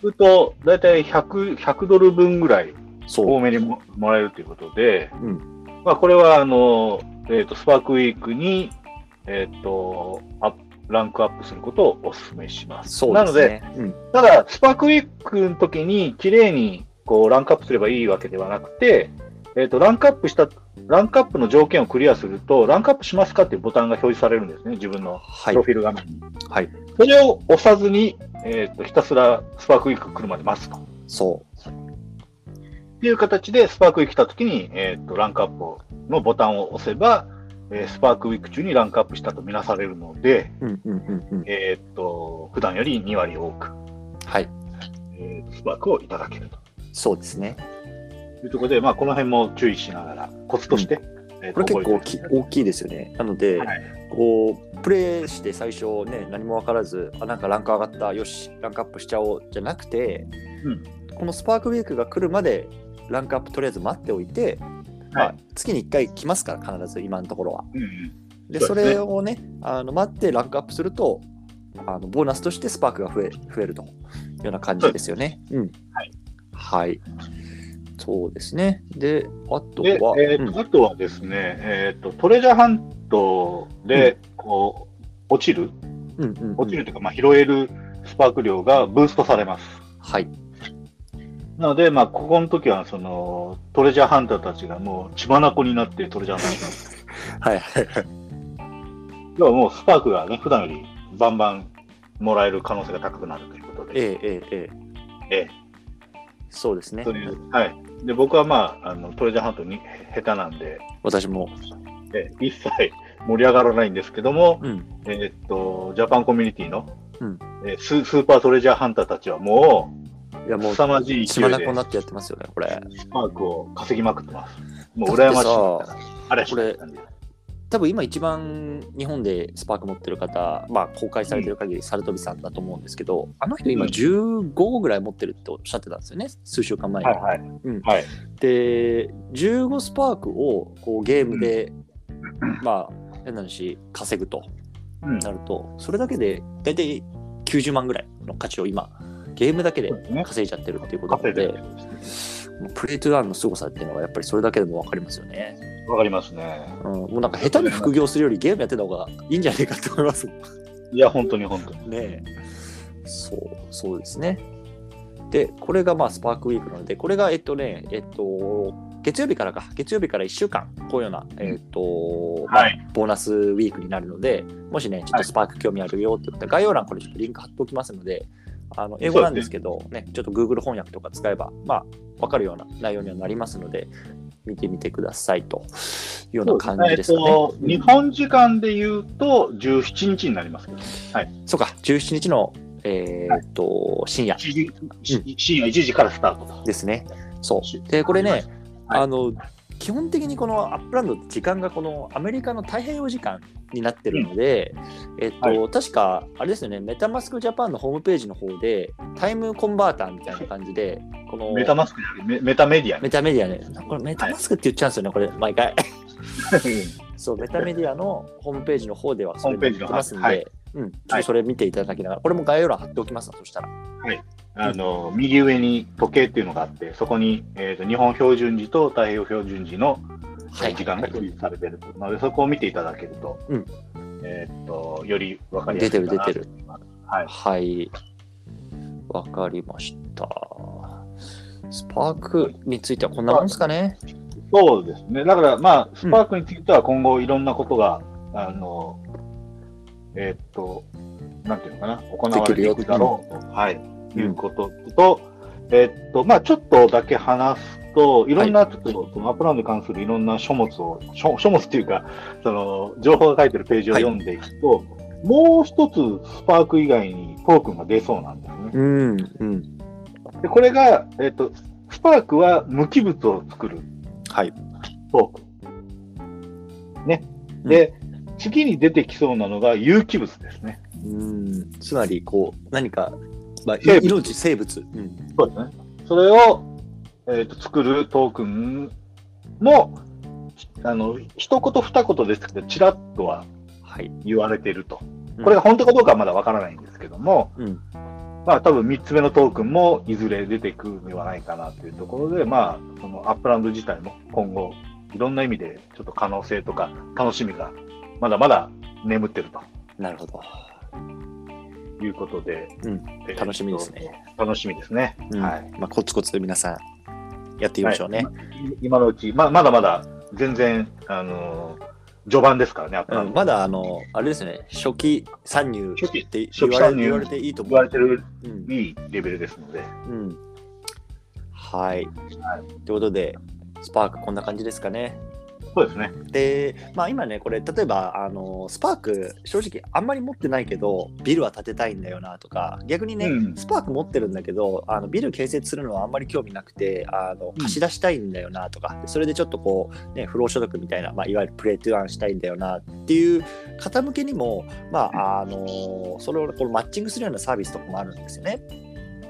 すると、だいたい100、100ドル分ぐらい。多めにももらえるということで、うんまあ、これはあの、えーとスパークウィークに、えー、とアランクアップすることをお勧めします。そうなので。うん。ただ、スパークウィークの時に綺麗にこうランクアップすればいいわけではなくて、えー、とランクアップした、ランクアップの条件をクリアすると、ランクアップしますかっていうボタンが表示されるんですね、自分のはいプロ。フィール画面に。はい。それを押さずに、えー、とひたすらスパークウィーク来るまで待つと。そう。っていう形で、スパークウィーク来たときに、えーっと、ランクアップのボタンを押せば、えースパークウィーク中にランクアップしたとみなされるので、うんうんうんうん。えーっと、普段より2割多く、はい。えースパークをいただけるそうですね。というところで、まあ、この辺も注意しながら、コツとして、えーこれ結構大覚き大きいですよね。なので、はいこう、プレイして最初ね、何も分からず、あ、なんかランク上がった、よし、ランクアップしちゃおうじゃなくて、うんこのスパークウィークが来るまで、ランクアップとりあえず待っておいて、まあ、月に1回来ますから、必ず今のところは。うんうんで、それをね、あの待ってランクアップすると、あのボーナスとしてスパークが増え増えるというような感じですよね。うん。はい。はい。そうですね。で、あとで、は、えーあとはですね、えーっと、トレジャーハントで、こう、落ちる、うんうんうん落ちるというか、まあ、拾えるスパーク量がブーストされます。はい。なので、まあ、ここの時は、その、トレジャーハンターたちがもう血眼になってトレジャーハンターします。はいはいはい。要はもうスパークがね、普段よりバンバンもらえる可能性が高くなるということで。ええええええ。ええそうですねと。いうはい。で、僕はまあ、あのトレジャーハントに下手なんで、私も。え一切盛り上がらないんですけども、うん。えーっと、ジャパンコミュニティの、うんえーススーパートレジャーハンターたちはもいや、う、もう、凄まじい血勢いで眼になってやってますよね、これ。スパークを稼ぎまくってます。もう羨ましい。あれこれ多分今一番日本でスパーク持ってる方、まあ公開されてる限りサルトビさんだと思うんですけど、あの人今うん15ぐらい持ってるっておっしゃってたんですよね、数週間前に。はいはい。うんはい。で、15スパークをこうゲームで、まあ変な話稼ぐとうん。なると、それだけで大体90万ぐらいの価値を今、ゲームだけで。稼いじゃってるっていうことなのででる、プレイトゥーアンの凄さっていうのはやっぱりそれだけでも分かりますよね。わかりますね。うん、もうなんか下手に副業するよりゲームやってた方がいいんじゃないかと思いますいや、本当に本当に。ねえ。そう、そうですね。で、これがまあスパークウィークなので、これがえっとね、えっと、月曜日からか、月曜日から1週間、こういうような、えっと、まあはい。ボーナスウィークになるので、もしね、ちょっとスパーク興味あるよって言ったら、概要欄これちょっとリンク貼っておきますので、あの英語なんですけど、ね、ちょっと Google 翻訳とか使えば、まあ、わかるような内容にはなりますので、見てみてくださいというような感じですかね。えっと、日本時間で言うと、17日になりますけど、はい。そうか、17日の、えーっと、深夜1時し深夜1時からスタートと。ですね。そう。で、これね、はいあの、基本的にこのアップランド時間がこのアメリカの太平洋時間になってるので、えっと、は確か、あれですよね、メタマスクジャパンのホームページの方で、タイムコンバーターみたいな感じで、このメタマスクメメタメディアね。メタメディアね、これメタマスクって言っちゃうんですよね、これ、毎回。そう、メタメディアのホームページの方ではそれホームページの載ってますんで、はい。うん、ちょっとそれ見ていただきながら、これも概要欄貼っておきますわそしたら。あの右上に時計っていうのがあって、そこに、えー、と日本標準時と太平洋標準時のはい。時間が表示されているので、そこを見ていただけると、うんえー、とより分かりやす出いかなてる出てる。はい。はい。わかりました。スパークについてはこんなもんですかね？そうですね。だから、まあ、スパークについては今後いろんなことが、あの、えーっと、なんていうのかな、行われていくだろうと、はい、いうことと、えーっと、まあ、ちょっとだけ話すと、いろんな、ちょっと、そのアップランドに関するいろんな書物を、書書物っていうか、その、情報が書いてるページを読んでいくと、もう一つスパーク以外にトークンが出そうなんですね。うん、うん。で、これが、えーっと、スパークは無機物を作るはい。トークン。ね。で、次に出てきそうなのが有機物ですね。うん。つまり、こう、何か、まあ、命、生物。うん。そうですね。それを、えー、と作るトークンも、あの、一言二言ですけど、ちらっとははい。言われているとうん。これが本当かどうかはまだわからないんですけども、うん。まあ多分三つ目のトークンもいずれ出てくるんではないかなというところで、まあ、そのアップランド自体も今後、いろんな意味でちょっと可能性とか楽しみがまだまだ眠ってるとなるほど。いうことで、うんえー楽しみですね。楽しみですね。うんはい。まあ、コツコツ皆さん、やっていきましょうね。はい今のうち、ままだまだ全然、あのー序盤ですからね、うん、まだ、あの、あれですね、初期参入初期って言われ言われていいと思う。言われてるうんいいレベルですので、うん。はい。ということで、スパークこんな感じですかね。そうですね。で、まあ今ね、これ、例えば、あの、スパーク、正直あんまり持ってないけど、ビルは建てたいんだよなとか、逆にね、うんスパーク持ってるんだけど、あのビル建設するのはあんまり興味なくて、あのん貸し出したいんだよなとか、それでちょっとこう、ね、不労所得みたいな、まあ、いわゆるプレイトゥーアンしたいんだよなっていう方向けにも、まあ、あの、それをこうマッチングするようなサービスとかもあるんですよね。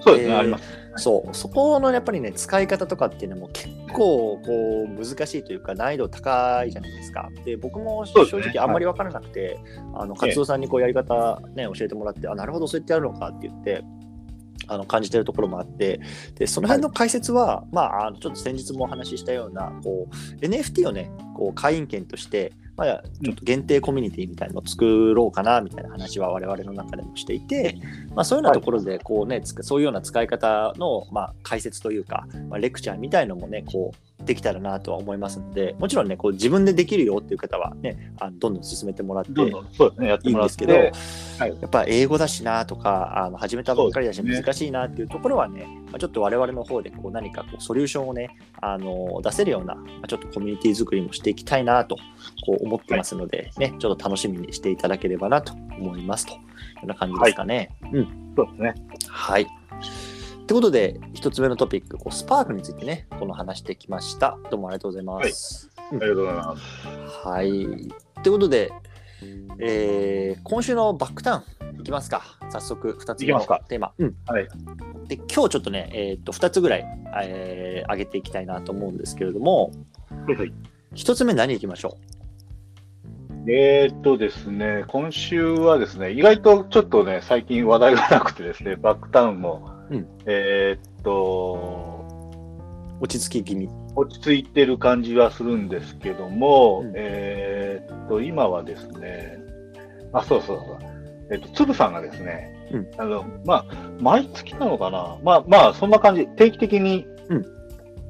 そうですね、えーあります。そう、そこのやっぱりね、使い方とかっていうのも結構こう難しいというか、難易度高いじゃないですか。で、僕も正直あんまり分からなくて、あの活動さんにこうやり方、ね、教えてもらって、あ、なるほど、そうやってやるのかって言って、あの感じてるところもあって、でその辺の解説は、まあ、あのちょっと先日もお話ししたような、こう NFT をね、こう会員権として、まあ、ちょっと限定コミュニティみたいなのを作ろうかなみたいな話は我々の中でもしていて、まあ、そういうようなところでこう、ねつくそういうような使い方の、まあ、解説というか、まあ、レクチャーみたいのもねこうできたらなとは思いますのでもちろんねこう自分でできるよっていう方はねあのどんどん進めてもらってどんどんそうですね、やっていいんもらって。ですけど、はい。やっぱ英語だしなとかあの始めたばっかりだし難しいなっていうところはねまあ、ちょっと我々の方でこう何かこうソリューションをねあの出せるような、まあ、ちょっとコミュニティ作りもしていきたいなとこう思ってますので、ねちょっと楽しみにしていただければなと思いますというような感じですかね。うんそうですね。はい。ということで、一つ目のトピック、こうスパークについてね、この話してきました。どうもありがとうございます。ありがとうございます。はい。ということで、えー今週のバックタウンいきますか。早速、2つ目のいきますかテーマ。うん。はい。で、今日ちょっとね、えー、と2つぐらい、えー上げていきたいなと思うんですけれども、はいはい。1つ目何いきましょえーっとですね、今週はですね、意外とちょっとね、最近話題がなくてですね、バックタウンも、うんえーっと、う落ち着き気味。落ち着いてる感じはするんですけども、うん。えーっと、今はですね、あ、そうそうそう。えっと、つぶさんがですね、うん。あの、まあ、毎月なのかな？まあ、まあ、そんな感じ、定期的に、うん。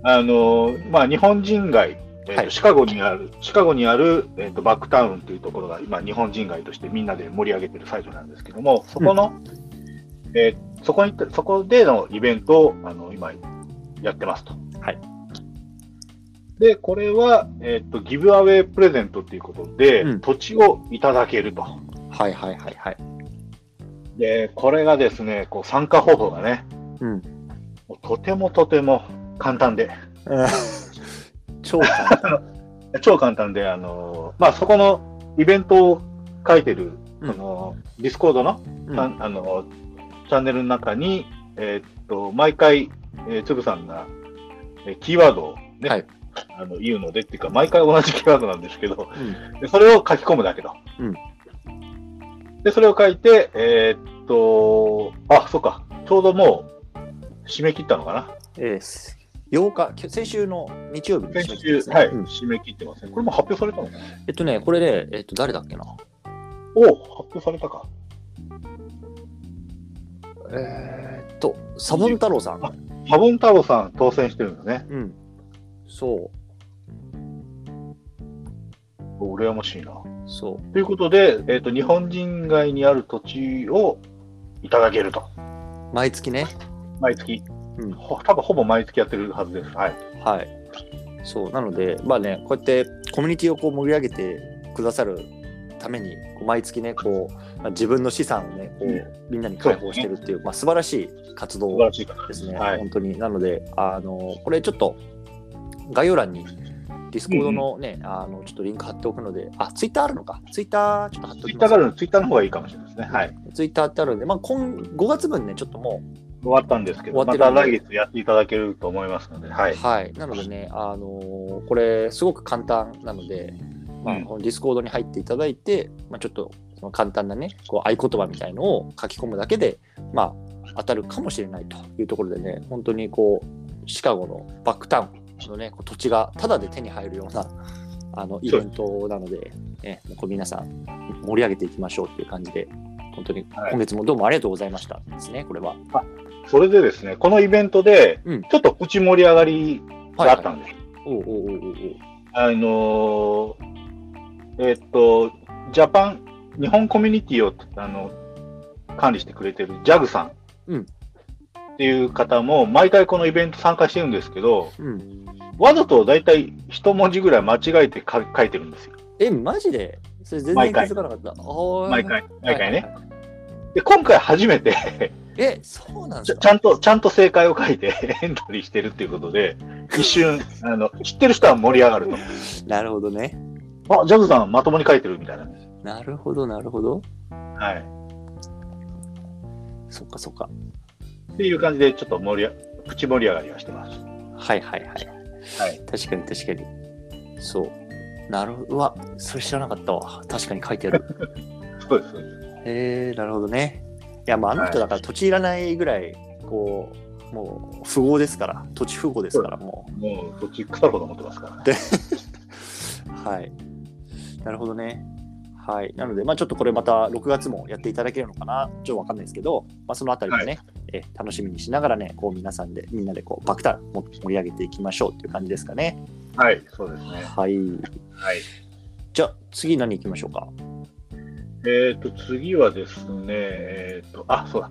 あの、まあ、日本人街、えっとはい。シカゴにある、シカゴにある、えっと、バックタウンというところが、今、日本人街としてみんなで盛り上げてるサイトなんですけども、そこの、えーそこに、そこでのイベントを、あの、今、やってますと。はい。で、これは、えっと、ギブアウェイプレゼントということで、うん土地をいただけると。はいはいはいはい。で、これがですね、こう参加方法がね、うん。もうとてもとても簡単で、超簡単。超簡単で、あのまあ、そこのイベントを書いてる、うんそのディスコードの,、うんああのチャンネルの中に、えーっと毎回、えーつぶさんが、えーキーワードを、ねはいあの言うのでっていうか、毎回同じキーワードなんですけど、うんでそれを書き込むだけと。うんで、それを書いて、えーっと、あ、そうか、ちょうどもう締め切ったのかな。えー、8日、き先週の日曜日に先週、締め切りですねはい、うん締め切ってますね。これも発表されたのかなえっとね、これで、えっと、誰だっけな。お発表されたか。えーっと、サボン太郎さん。サボン太郎さん当選してるんですね。うん。そ羨ましいな。う、そう。ということで、えっ、と、日本人街にある土地をいただけると。毎月ね。毎月。うんほ多分ほぼ毎月やってるはずです。はい。はい。そう、なので、まあね、こうやってコミュニティをこう盛り上げてくださるために、こう毎月ね、こう、まあ自分の資産をね、こう、うんみんなに開放してるっていう、まあ素晴らしい活動ですね、はい本当に。なので、あの、これちょっと概要欄にディスコードのね、あの、ちょっとリンク貼っておくので、あ、ツイッターあるのか。ツイッターちょっと貼っておきますツイッターがあるツイッターの方がいいかもしれないですね。はい。ツイッターってあるんで、まあ、今5月分ね、ちょっとも終わったんですけど、また来月やっていただけると思いますので、はい。はい、なのでね、あのーこれ、すごく簡単なので、まあ、ディスコードに入っていただいて、まあ、ちょっとその簡単なね、こう合言葉みたいのを書き込むだけで、まあ、当たるかもしれないというところでね、本当にこう、シカゴのバックタウンのね、土地がタダで手に入るような、あのイベントなので、ね、こう皆さん盛り上げていきましょうっていう感じで、本当にはい。今月もどうもありがとうございましたですね、これは。それでですね、このイベントでうん、ちょっとプチ盛り上がりがあったんです。あのーえっと、ジャパン、日本コミュニティをあの管理してくれてる JAG さん。うん。っていう方も、毎回このイベント参加してるんですけど、うん、わざと大体一文字ぐらい間違えてか書いてるんですよ。え、マジで？それ全然気毎回づかなかった。毎回、毎回。ね。はいで、今回初めてえ、そうなんですか？ちゃんと、ちゃんと正解を書いて エントリーしてるっていうことで、一瞬、あの、知ってる人は盛り上がるなるほどね。と。あ、ジャグさんまともに書いてるみたいなんです。なるほど、なるほど。はい。そっかそっか。っていう感じで、ちょっと盛りあ、プチ盛り上がりはしてます。はいはいはい。はい。確かに確かに。そう。なるほど。うわ、それ知らなかったわ。確かに書いてある。そうです。そうですへえなるほどね。いや、まあ、あの人だから土地いらないぐらい、こう、もう、富豪ですから、土地富豪ですから、もう。もう、土地腐るほど持ってますからね。はい。なるほどね。はい。なので、まあ、ちょっとこれまた6月もやっていただけるのかな、ちょっとわかんないですけど、まあ、そのあたりもね、え楽しみにしながらね、こう皆さんで、みんなでこう、爆弾も盛り上げていきましょうっていう感じですかね。はい、そうですね。はい。はい。じゃあ、次何行きましょうか？えっ、と、次はですね、えっ、と、あ、そうだ。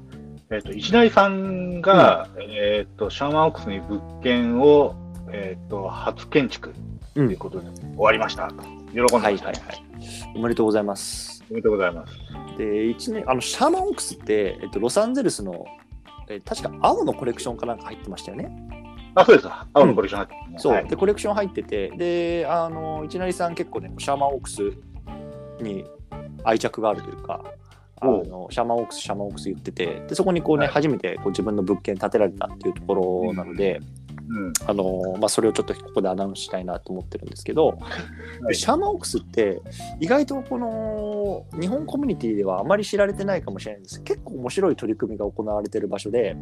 えっ、と、石成さんが、えっ、と、シャーマンオックスに物件を、えっ、と、初建築ということで、終わりましたと。喜んではいはいはい。おめでとうございます。おめでとうございます。で、一年、あの、シャーマンオックスって、えっと、ロサンゼルスの、えー確か青のコレクションかなんか入ってましたよね。あ、そうです。青のコレクション入ってますねそう、はいでコレクション入っててであの一成さん結構ねシャーマンオークスに愛着があるというかあのシャーマンオークスシャーマンオークス言っててでそこにこうね、はい初めてこう自分の物件建てられたっていうところなので、うん。あのまあ、それをちょっとここでアナウンスしたいなと思ってるんですけど、はいシャーマンオークスって意外とこの日本コミュニティではあまり知られてないかもしれないんです結構面白い取り組みが行われてる場所で、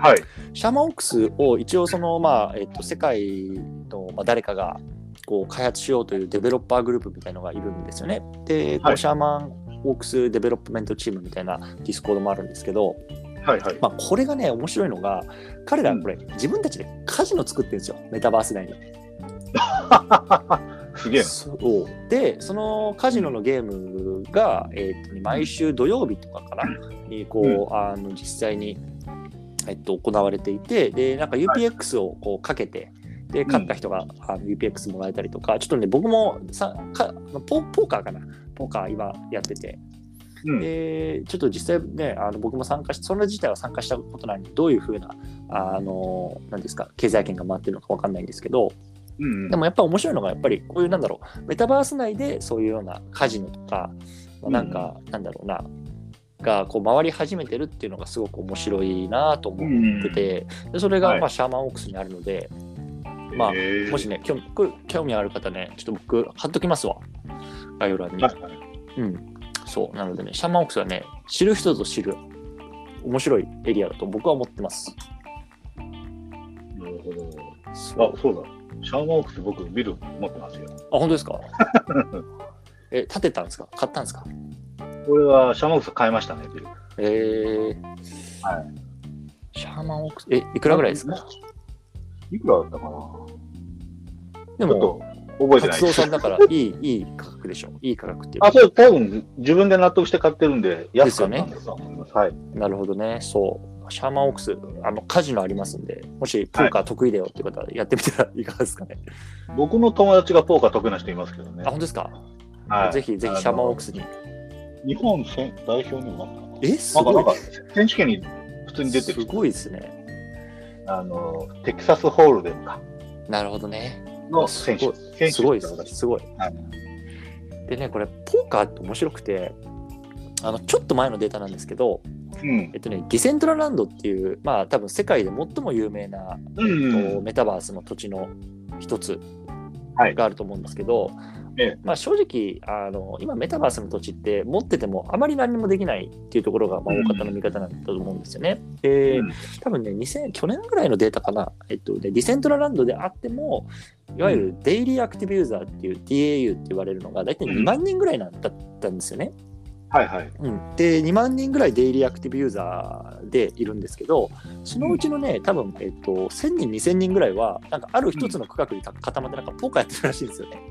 はい。シャーマンオークスを一応その、まあえっと、世界の、まあ、誰かがこう開発しようというデベロッパーグループみたいのがいるんですよね。で、こはいう Sherman Oaks Development Team みたいなディスコードもあるんですけど、はい。はい。まあ、これがね面白いのが彼らこれ、自分たちでカジノ作ってるんですよメタバース内に。すげえな。そうでそのカジノのゲームが、えーとね毎週土曜日とかからにこう、あの実際に、えっと、行われていてでなんか UPX をこうかけて、で勝った人が、あの UPX もらえたりとかちょっとね僕もさかポポーカーかな？ポーカー今やっててうん。でちょっと実際ねあの僕も参加しそれ自体は参加したことないのでどういうふうなあのなんですか経済圏が回ってるのかわかんないんですけど、うんでもやっぱ面白いのがやっぱりこういうなんだろうメタバース内でそういうようなカジノとか、まあ、なんか、なんだろうながこう回り始めてるっていうのがすごく面白いなと思ってて、でそれがはい。まあシャーマンオークスにあるので、まあもしね興味ある方ねちょっと僕貼っときますわ。概要欄に、そうなのでねシャーマンオークスはね知る人ぞ知る面白いエリアだと僕は思ってます。なるほど。あ、そうだ。シャーマンオークス僕ビル持ってますよ。あ本当ですか？え建てたんですか？買ったんですか？これはシャーマンオークス買いましたね、ビル。えー、はシャーマンオークス、え、いくらぐらいですか？いくらだったかな？でも、覚えてないさんだから いい、いい価格でしょ。いい価格っていうあ、か。そう、多分自分で納得して買ってるんで、安かったんだと思います。はい。なるほどね。そう。シャーマンオークス、あの、カジノありますんで、もしポーカー得意だよって方はやってみたらいかがですかね。僕の友達がポーカー得意な人いますけどねあ、。本当ですか、はいぜひぜひシャーマンオークスに。日本選代表にもなったえ、すな。なんごいか、。なんか選手権に普通に出てるすごいですね。あの、テキサスホールデムかなるほどね。の選手。すごいです。すごい。はいでね、これ、ポーカーって面白くて、あの、ちょっと前のデータなんですけど、うんえ。っとね、ディセントラランドっていう、まあ、多分世界で最も有名なうんとメタバースの土地の一つはいがあると思うんですけど、ええまあ、正直あの今メタバースの土地って持っててもあまり何もできないっていうところがまあうん大方の見方なんだと思うんですよね。で、うん多分ね2000去年ぐらいのデータかな、えっとね、ディセントラランドであってもいわゆる daily active user っていう DAU って言われるのが大体2万人ぐらいなんだったんですよね。はいはい。うん、で2万人ぐらいデイリーアクティブユーザーでいるんですけどそのうちのね多分、えっと、1000人2000人ぐらいはなんかある一つの区画に固まってなんかポーカーやってるらしいんですよね。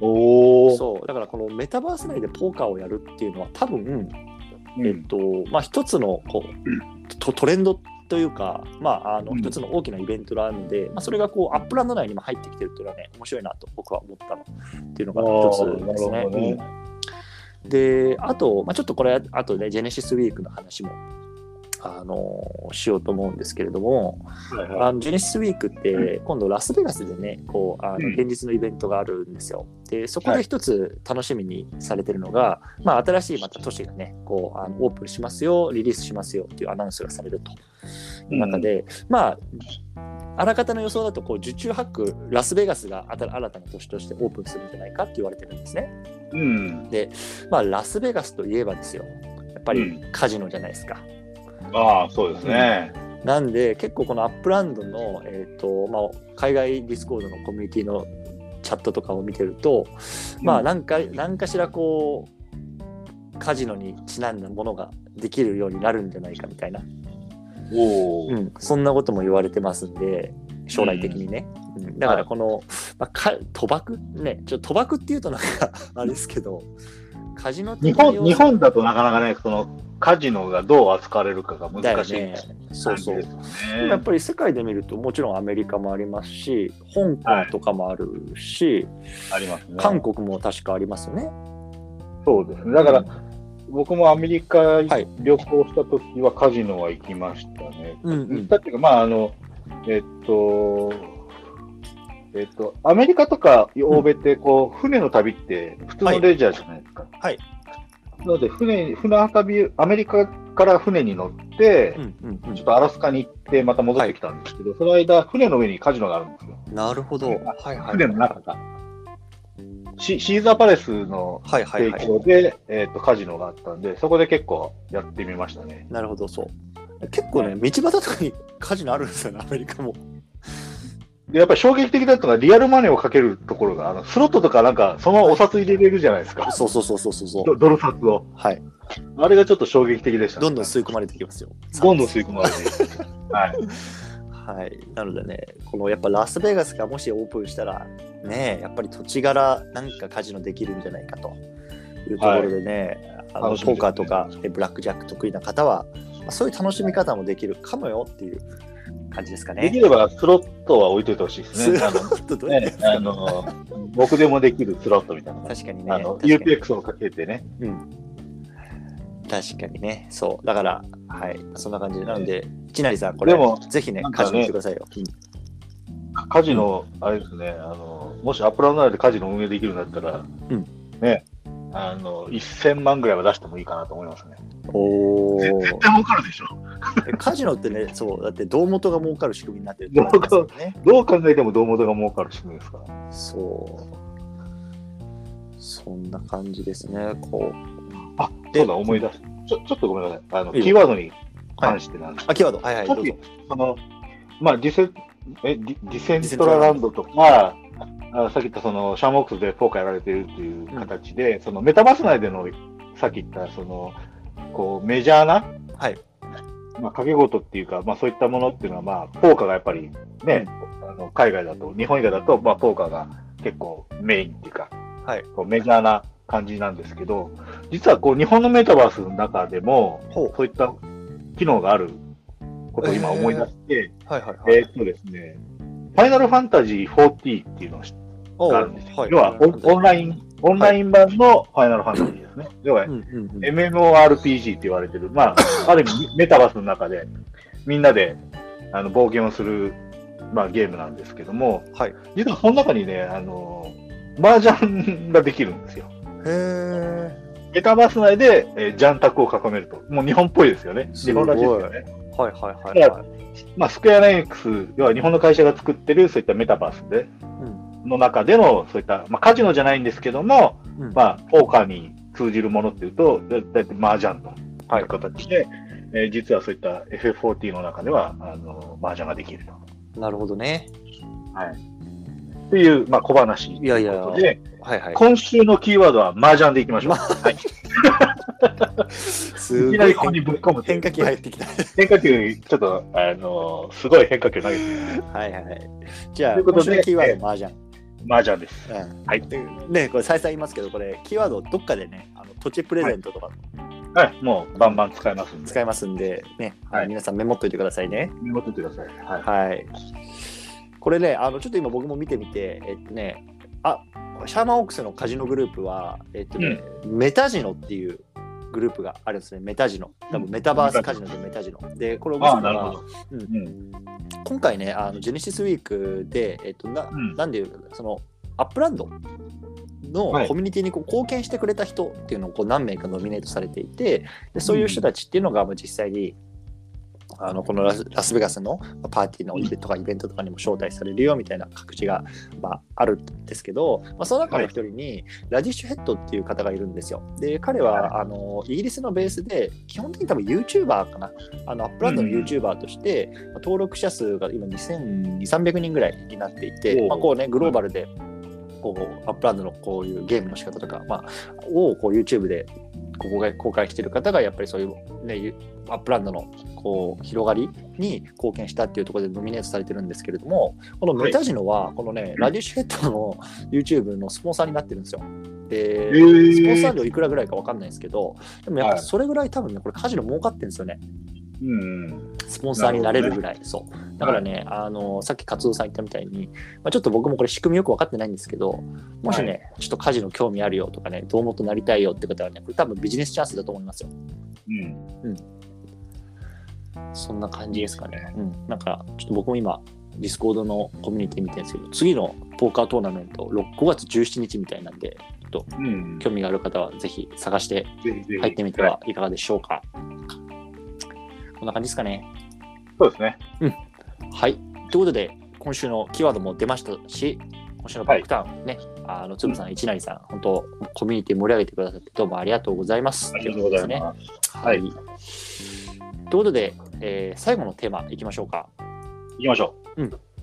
おお。そう。だからこのメタバース内でポーカーをやるっていうのは多分、うん。えっとまあ、一つのこうトトレンドというか、まあ、あのうん。一つの大きなイベントがあるので、まあ、それがこうアップランド内にも入ってきてるっていうのはね面白いなと僕は思ったのっていうのが一つですね。ね。うん。で、あと、まあ、ちょっとこれ、あとね、ジェネシスウィークの話も、あのしようと思うんですけれども、はいはあのジェネシスウィークって、今度ラスベガスでね、こう、あのうん現実のイベントがあるんですよ。で、そこはいで一つ楽しみにされてるのが、まあ、新しいまた都市がね、こう、あのオープンしますよ、リリースしますよっていうアナウンスがされると。うん中で、まあ、あらかたの予想だと、こう、受注ハック、ラスベガスが新新たな都市としてオープンするんじゃないかって言われてるんですね。い。うん。まあ、ラスベガスといえばですよ。やっぱりうんカジノじゃないですか。ああ、そうですね。なんで、結構このアップランドの、えーとまあ、海外ディスコードのコミュニティのチャットとかを見てると、まあなんか何かしらこうカジノにちなんだものができるようになるんじゃないかみたいな、うん、そんなことも言われてますんで将来的にね、うん。だからこの、まあ、か賭博？ねちょっと賭博っていうとなんか あれですけどカジノ日本日本だとなかなかね、そのカジノがどう扱われるかが難しいねそうそうねやっぱり世界で見るともちろんアメリカもありますし香港とかもあるし、ありますね。韓国も確かありますよね。そうですね。だから、僕もアメリカはい旅行した時はカジノは行きましたね。うんうん行ったっていうか、まあ、あの、えっと、えっと、アメリカとか欧米って、こう、船の旅って普通のレジャーじゃないですか。はい。なので、船、船旅、アメリカから船に乗ってう、んうんうんちょっとアラスカに行って、また戻ってきたんですけど、その間、船の上にカジノがあるんですよ。なるほど。はいはい。船の中か。シシーザーパレスのはいはい提はい。供で、えっとカジノがあったんで、そこで結構やってみましたね。なるほど、そう。結構ね、道端とかにカジノあるんですよね、アメリカも。でやっぱり衝撃的だったのが、リアルマネーをかけるところが、あのスロットとかなんか、そのお札入れれるじゃないですか、そうそうそうそうそうそう。ドドル札を。はい。あれがちょっと衝撃的でした、どんどん吸い込まれてきますよ。どんどん吸い込まれていく。はい。はい。なのでね、このやっぱラスベガスがもしオープンしたら、ね、やっぱり土地柄なんかカジノできるんじゃないかというところでね、あの楽しみですねポーカーとかえブラックジャック得意な方は、まあ、そういう楽しみ方もできるかもよっていう感じですかね。できればスロットは置いといてほしいですね。あスロットどうやね、あの、僕でもできるスロットみたいな。確かにね。あの、UPX をかけてね。うん。確かにね。そう。だから、はい。そんな感じで。なので、ちなりさん、これ、でもぜひねカジノ行ってくださいよ。カジノ、あれですね、あの、もしアップラウンド内でカジノ運営できるんだったら、うんね、あの、1000万ぐらいは出してもいいかなと思いますね。お絶ー。対儲かるでしょ。カジノってね、そう、だって胴元が儲かる仕組みになってるってことですよね。どう考えても胴元が儲かる仕組みですから。そう。そんな感じですね。こう。あ、でそうだ、思い出す。ちょ、ちょっとごめんなさい。あの、キーワードに関してなんですあ、キーワード。はいはい。その、まあ、ディセ、え、ディディセントラランドとか、あさっき言ったその、シャーモックスでポーカーやられてるっていう形で、そのメタバース内での、さっき言った、その、こう、メジャーな、はい。まあ、掛け事っていうか、まあ、そういったものっていうのは、まあ、ポーカーがやっぱりね、あの海外だと、日本以外だと、まあ、ポーカーが結構メインっていうか、はいこうメジャーな感じなんですけど、実はこう、日本のメタバースの中でも。そういった機能があることを今思い出して、はいはいはい。えーっとですね、ファイナルファンタジー40っていうのおがあるんですよ。はい要はオンライン、オンライン版のファイナルファンタジーですね。要は。MMORPG って言われてる、まあ、ある意味メタバースの中でみんなであの冒険をする、まあ、ゲームなんですけども、はい実はその中にね、あの、麻雀ができるんですよ。へメタバース内で、えージャンタクを囲めると。もう日本っぽいですよね。日本らしいですよね。ー。はいはいはいはい。まあ、スクエアエニックス、要は日本の会社が作ってるそういったメタバースで、うんの中での、そういった、まあ、カジノじゃないんですけども、うんまあ、ポーカーに通じるものっていうと、だだいたい麻雀とはいいう形で、えー実はそういった FF40 の中では、あの、麻雀ができると。なるほどね。はい。っていう、まあ、小話ということで、いやいやはいはい。今週のキーワードは麻雀でいきましょう。まはい。すごいいきなりここにぶっ込む変化球入ってきた。変化球、ちょっと、あの、すごい変化球投げてる。はいはいはい。じゃあ、ということで今週のキーワード、麻雀。麻雀です。うんはい。でね、これ再三言いますけど、これ、キーワードどっかでね、あの土地プレゼントとかはい。もう、バンバン使えますんで。使えますんで、ね、はい皆さんメモっといてくださいね。メモっててください。はい。はい。これね、あのちょっと今僕も見てみて、えっとね、あシャーマンオークスのカジノグループは、えっとね、メタジノっていうグループがあるんですね、メタジノ。多分メタバースカジノでメタジノ。で、これ面白いのが。うんうん。今回ね、あのジェネシスウィークで、えっとなうんなんでいうそのアップランドのはいコミュニティにこう貢献してくれた人っていうのをこう何名かノミネートされていて、でそういう人たちっていうのがまあ実際に、あのこのラスラスベガスのパーティーのイベントとかイベントとかにも招待されるよみたいな告知が、まあ、あるんですけど、まあ、その中の一人にラディッシュヘッドっていう方がいるんですよ。で彼はあのイギリスのベースで基本的に多分 YouTuber かな。あのアップランドの YouTuber として、まあ登録者数が今2200、300人ぐらいになっていて、まあこうね、グローバルでこうアップランドのこういうゲームの仕方とか、まあ、をこう YouTube で公開公開してる方がやっぱりそういう、ね、アップランドのこう広がりに貢献したっていうところでノミネートされてるんですけれどもこのメタジノはこのね、ラディッシュヘッドの YouTube のスポンサーになってるんですよ。で、えースポンサー料いくらぐらいか分かんないですけどでもやっぱそれぐらい多分ねこれカジノ儲かってるんですよね。うん。スポンサーになれるぐらい、そう。だからね、あの、さっき勝夫さん言ったみたいに、まあ、ちょっと僕もこれ仕組みよく分かってないんですけど、もしね、ちょっとカジノ興味あるよとかね、どうもっとなりたいよって方はね、これ多分ビジネスチャンスだと思いますよ。うん。そんな感じですかね。うん。なんか、ちょっと僕も今、ディスコードのコミュニティ見てるんですけど、次のポーカートーナメント、ろ5月17日みたいなんで、ちょっとうん。興味がある方はぜひ探して入ってみてはいかがでしょうか。こんな感じですかね。そうですね。はい。ということで、今週のキーワードも出ましたし、今週のバックタウンね、あの、つぶさん、一成さん、本当、コミュニティ盛り上げてくださって、どうもありがとうございます。ありがとうございす。ます。はい。ということで、えー最後のテーマいきましょうか。行きましょ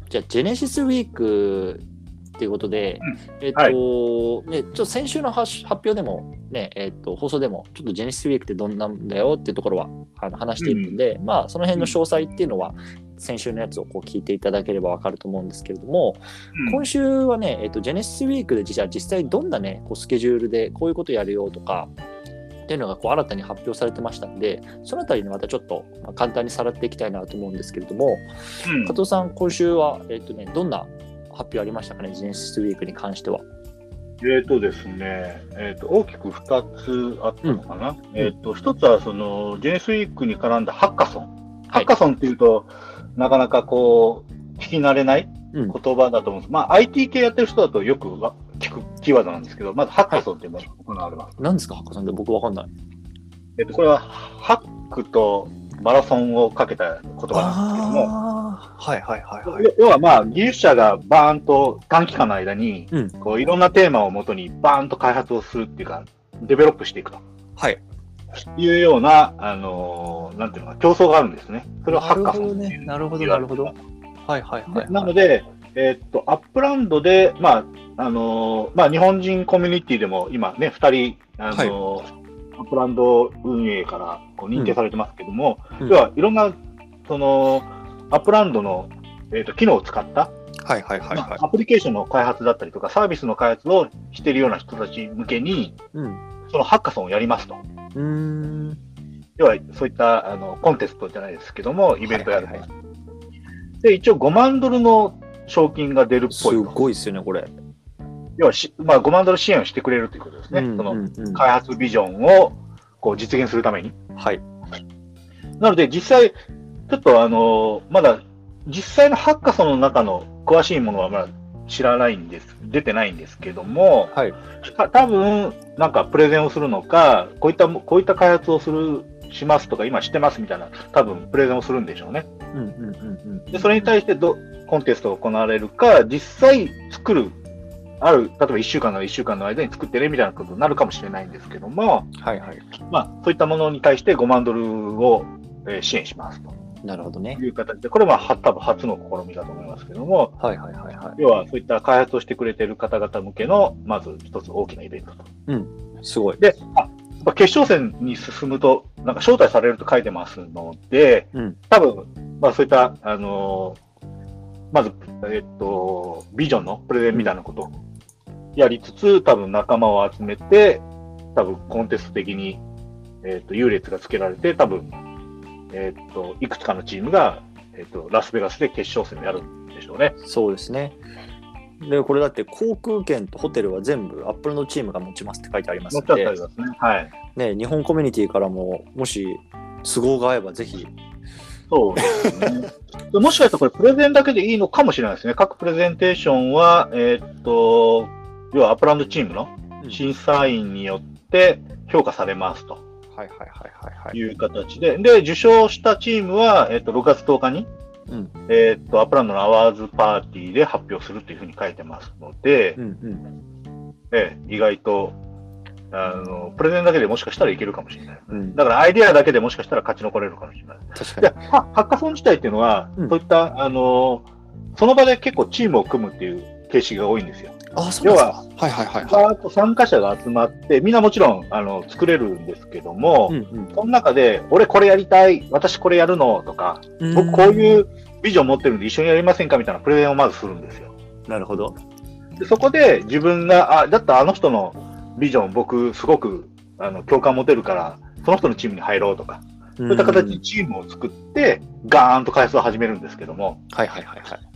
じゃあ、ジェネシスウィークっていうことで、えっ、と、ね、ちょっと先週の発発表でも、ね、えっ、と、放送でも、ちょっとジェネシスウィークってどんなんだよっていうところはあの話しているので、まあ、その辺の詳細っていうのは、先週のやつをこう聞いていただければわかると思うんですけれども、う。今週はね、えっと、ジェネシスウィークでじゃあ実際どんなね、こうスケジュールでこういうことやるよとか、っていうのがこう新たに発表されてましたんで、そのあたりにまたちょっとまあ簡単にさらっていきたいなと思うんですけれども、うん。加藤さん、今週は、えっとね、どんな発表ありましたかね、ジェネシスウィークに関しては。えーとですね、えー、と大きく2つあったのかな、えー、と1つはそのジェネスウィークに絡んだハッカソン、ハッカソンっていうと、なかなかこう、聞き慣れないうん。言葉だと思うんです、まあ、IT 系やってる人だとよくわ聞くキーワードなんですけど、まずハッカソンっていうのが行われます。何ですか、ハッカさんで僕わかんない。えー、とこれはハックとマラソンをかけた言葉なんですけども、ああ、はいはいはい要要はまあ技術者がバーンと短期間の間に、うん。こういろんなテーマをもとにバーンと開発をするっていうか、デベロップしていくと。はい。いうような、あのーなんていうのか、競争があるんですね。それをハッカソンっていうなるほどねなるほどはいはいはい、はい。なので、えーっと、アップランドで、まあ、あのーまあ、日本人コミュニティでも今ね、二人、あのーアップランド運営からこう認定されてますけども、うん要はいろんな、その、アップランドの、えーっと、機能を使った、はいはいはいまはいあ。アプリケーションの開発だったりとか、サービスの開発をしているような人たち向けに、うん。そのハッカソンをやりますと。うーん。要は、そういったあのコンテストじゃないですけども、イベントやると。はいはいはで、一応5万ドルの賞金が出るっぽすい。ごいですよね、これ。要はし、まあ、5万ドル支援をしてくれるということですね。うんそのうんうん開発ビジョンをこう実現するために。はい。なので、実際、ちょっとあのまだ実際のハッカソンの中の詳しいものはまだ知らないんです、出てないんですけども、はい。た多分なんかプレゼンをするのか、こういった、こういった開発をする、しますとか、今してますみたいな、多分プレゼンをするんでしょうね。うんうんうんうん。で、それに対してどコンテストが行われるか、実際作る、ある、例えば1週間なら1週間の間に作ってねみたいなことになるかもしれないんですけども、はいはい。まあ、そういったものに対して5万ドルを、えー支援しますとなるほどね。いう形で、これはは多分初の試みだと思いますけども、はいはいはいはい。要はそういった開発をしてくれている方々向けの、まず一つ大きなイベントと。すごい。で、あ決勝戦に進むと、なんか招待されると書いてますので、うん多分、まあそういった、あのーまず、えっと、ビジョンのプレゼンみたいなことをやりつつ、多分仲間を集めて、多分コンテスト的に、えっと、優劣がつけられて、多分、えっと、いくつかのチームが、えっと、ラスベガスで決勝戦をやるんでしょうね。そうですね。で、これだって航空券とホテルは全部アップランドのチームが持ちますって書いてありますのでね。はい。ね、日本コミュニティからも、もし都合が合えばぜひ、そうですね。でもしかしたらこれプレゼンだけでいいのかもしれないですね。各プレゼンテーションは、えーっと、要はアップランドチームの審査員によって評価されますとはいはいはいはいはい。いう形で、で、受賞したチームは、えーっと、6月10日に、うんえーっと、アップランドの Awards Party で発表するというふうに書いてますので、うんうんええ意外と、あの、プレゼンだけでもしかしたらいけるかもしれない。うん、だからアイデアだけでもしかしたら勝ち残れるかもしれない。で確かに。ハハッカソン自体っていうのは、うんそういった、あのその場で結構チームを組むっていう形式が多いんですよ。あ、そうなんですか。はいはいはいはい。参加者が集まって、みんなもちろんあの作れるんですけども、うんうんその中で、俺これやりたい、私これやるのとか、僕こういうビジョン持ってるんで一緒にやりませんかみたいなプレゼンをまずするんですよ。なるほど。でそこで自分が、あ、だったらあの人のビジョン僕すごくあの共感持てるから、その人のチームに入ろうとか、そそういった形でチームを作って、ガーンと開発を始めるんですけども、はいはいはいはい。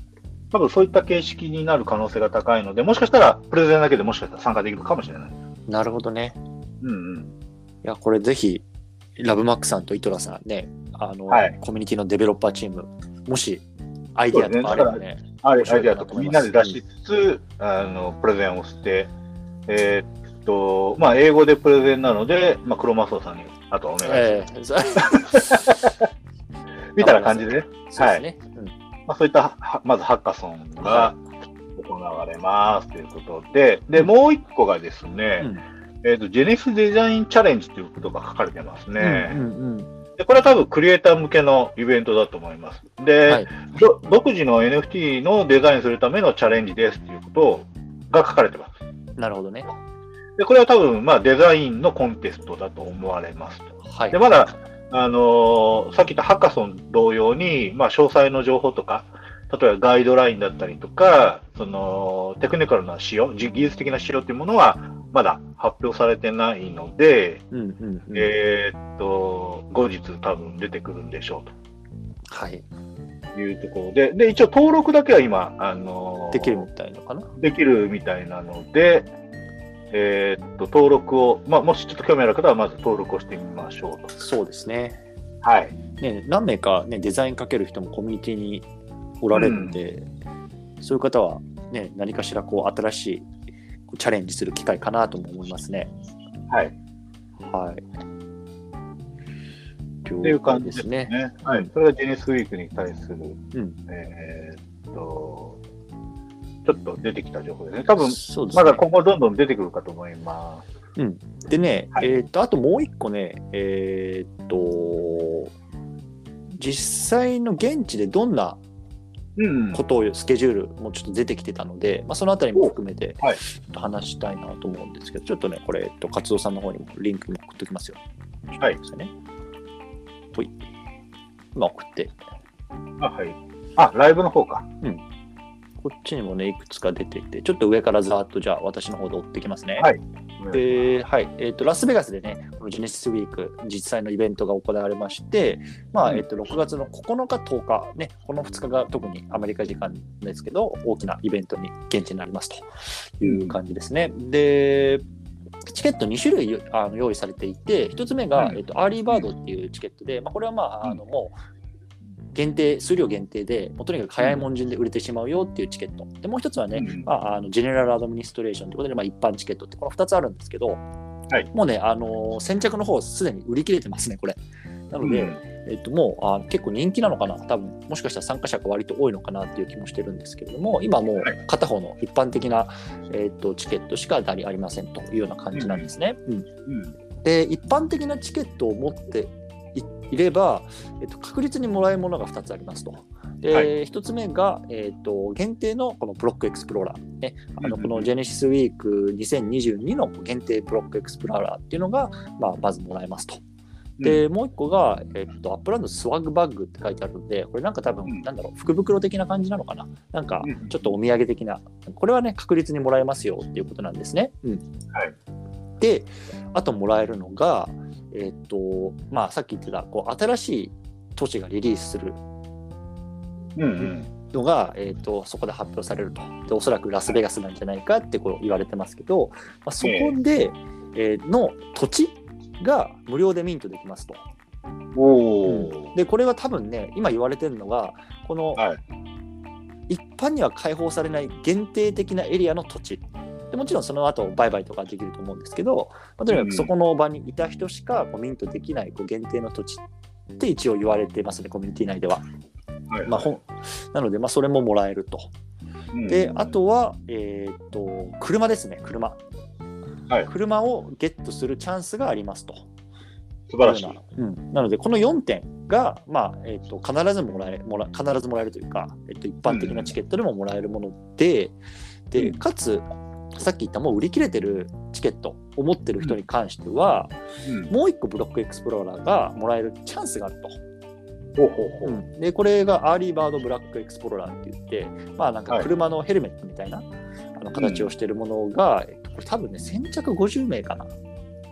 多分そういった形式になる可能性が高いので、もしかしたらプレゼンだけでもしかしたら参加できるかもしれない。なるほどね。うんうん。いや、これぜひ、ラブマックさんとイトラさんね、あの、はいコミュニティのデベロッパーチーム、もしアイディアとかあればね、アイデアとかみんなで出しつつ、あの、プレゼンをして、えーっと、まあ、英語でプレゼンなので、まあ、クロマスオさんに、あとはお願いします。ええそみ たいな感じでね、そうですね。うんまあ、そういったは、まずハッカソンが行われますということで、で、もう一個がですね、うんえーっと、ジェネスデザインチャレンジということが書かれてますね。うんうんでこれは多分クリエイター向けのイベントだと思います。で、はいど独自の NFT のデザインするためのチャレンジですっていうことが書かれてます。うんなるほどね。で、これは多分、まあ、デザインのコンテストだと思われますと。はいで、。まだ、あのーさっき言ったハッカソン同様に、まあ、詳細の情報とか、例えばガイドラインだったりとか、その、テクニカルな仕様、じ技術的な仕様っていうものは、まだ発表されてないので、うんうんうんえーっと、後日多分出てくるんでしょうはい。というところで、で、一応登録だけは今、あのーできるみたいのかな？できるみたいなので、えーっと、登録を、まあ、もしちょっと興味ある方は、まず登録をしてみましょうと。そうですね。はい。ね、何名か、ね、デザインかける人もコミュニティにおられるんで、そういう方は、ね、何かしらこう新しいチャレンジする機会かなとも思いますね。はい。はい。っていう感じですね。ね。はい。それがジェネスウィークに対する、うんえーっと、ちょっと出てきた情報ですね。多分、まだ今後どんどん出てくるかと思います。でね、はいえーっと、あともう一個ね、えーっと、実際の現地でどんなうんことをスケジュールもちょっと出てきてたので、まあ、そのあたりも含めてはいちょっと話したいなと思うんですけど、ちょっとね、これ、えっと、活動さんの方にもリンクも送っておきますよ。はいちょっと待ってくださね。ほい。今送って、あ、はい。あ、ライブの方か。こっちにもね、いくつか出てて、ちょっと上からざーっとじゃあ私の方で追ってきますね。はいで、はい。えっ、と、ラスベガスでね、このジェネシスウィーク、実際のイベントが行われまして、まあ、うんえっ、と、6月の9日、10日、ね、この2日が特にアメリカ時間ですけど、大きなイベントに現地になりますという感じですね。で、チケット2種類あの用意されていて、1つ目が、うんえっと、 early bird っていうチケットで、まあ、これはまあ、あのもう、限定、数量限定で、もうとにかく早いもん順で売れてしまうよっていうチケット。で、もう一つはね、うんまあ、あの general administration ということで、まあ、一般チケットってこの2つあるんですけど、はいもうね、あのー先着の方すでに売り切れてますね、これ。なので、うんえっと、もうあ結構人気なのかな、多分もしかしたら参加者が割と多いのかなっていう気もしてるんですけれども、今もうはい片方の一般的な、えっと、チケットしかありありませんというような感じなんですね。うんうん。で一般的なチケットを持っていいれば、えっと、確実にもらえるものが2つありますと。で、は1つ目が、えっと限定のこのブロックエクスプローラー、ね、あのうんこのジェネシスウィーク2022の限定ブロックエクスプローラーっていうのが、まあ、まずもらえますと。で、もう一個が、えっと、アップランド swag bag って書いてあるんで、これなんか多分、うんなんだろう、福袋的な感じなのかな？なんかうん、ちょっとお土産的な、これはね、確実にもらえますよっていうことなんですね。うん。はいで、あともらえるのが、えっと、まあ、さっき言ってた、こう、新しい都市がリリースするうんうん。のが、えっと、そこで発表されると。で、おそらくラスベガスなんじゃないかってこう言われてますけど、まあ、そこで、えーの土地が無料でミントできますと。おー。でこれは多分ね今言われてるのがこの、はい一般には開放されない限定的なエリアの土地でもちろんその後売買とかできると思うんですけど、まあとにかうんくそこの場にいた人しかこうミントできないこう限定の土地って一応言われてますねコミュニティ内では。はいまあ、なので、まあ、それももらえると。うんであ、とは、えーっと車ですね車、はい車をゲットするチャンスがありますと。素晴らしい。うん、なので、この4点が、まあえっと必ずもらえもら必ずもらえるというか、えっと一般的なチケットでももらえるもので、でうんかつ、さっき言ったもう売り切れてるチケットを持ってる人に関しては、うん。もう一個ブロックエクスプローラーがもらえるチャンスがあると。ほうほうほう。でこれがアーリーバードブラックエクスプローラーって言って、まあなんかはい車のヘルメットみたいな、あの形をしているものが、えっとこれ多分ね、先着50名かな。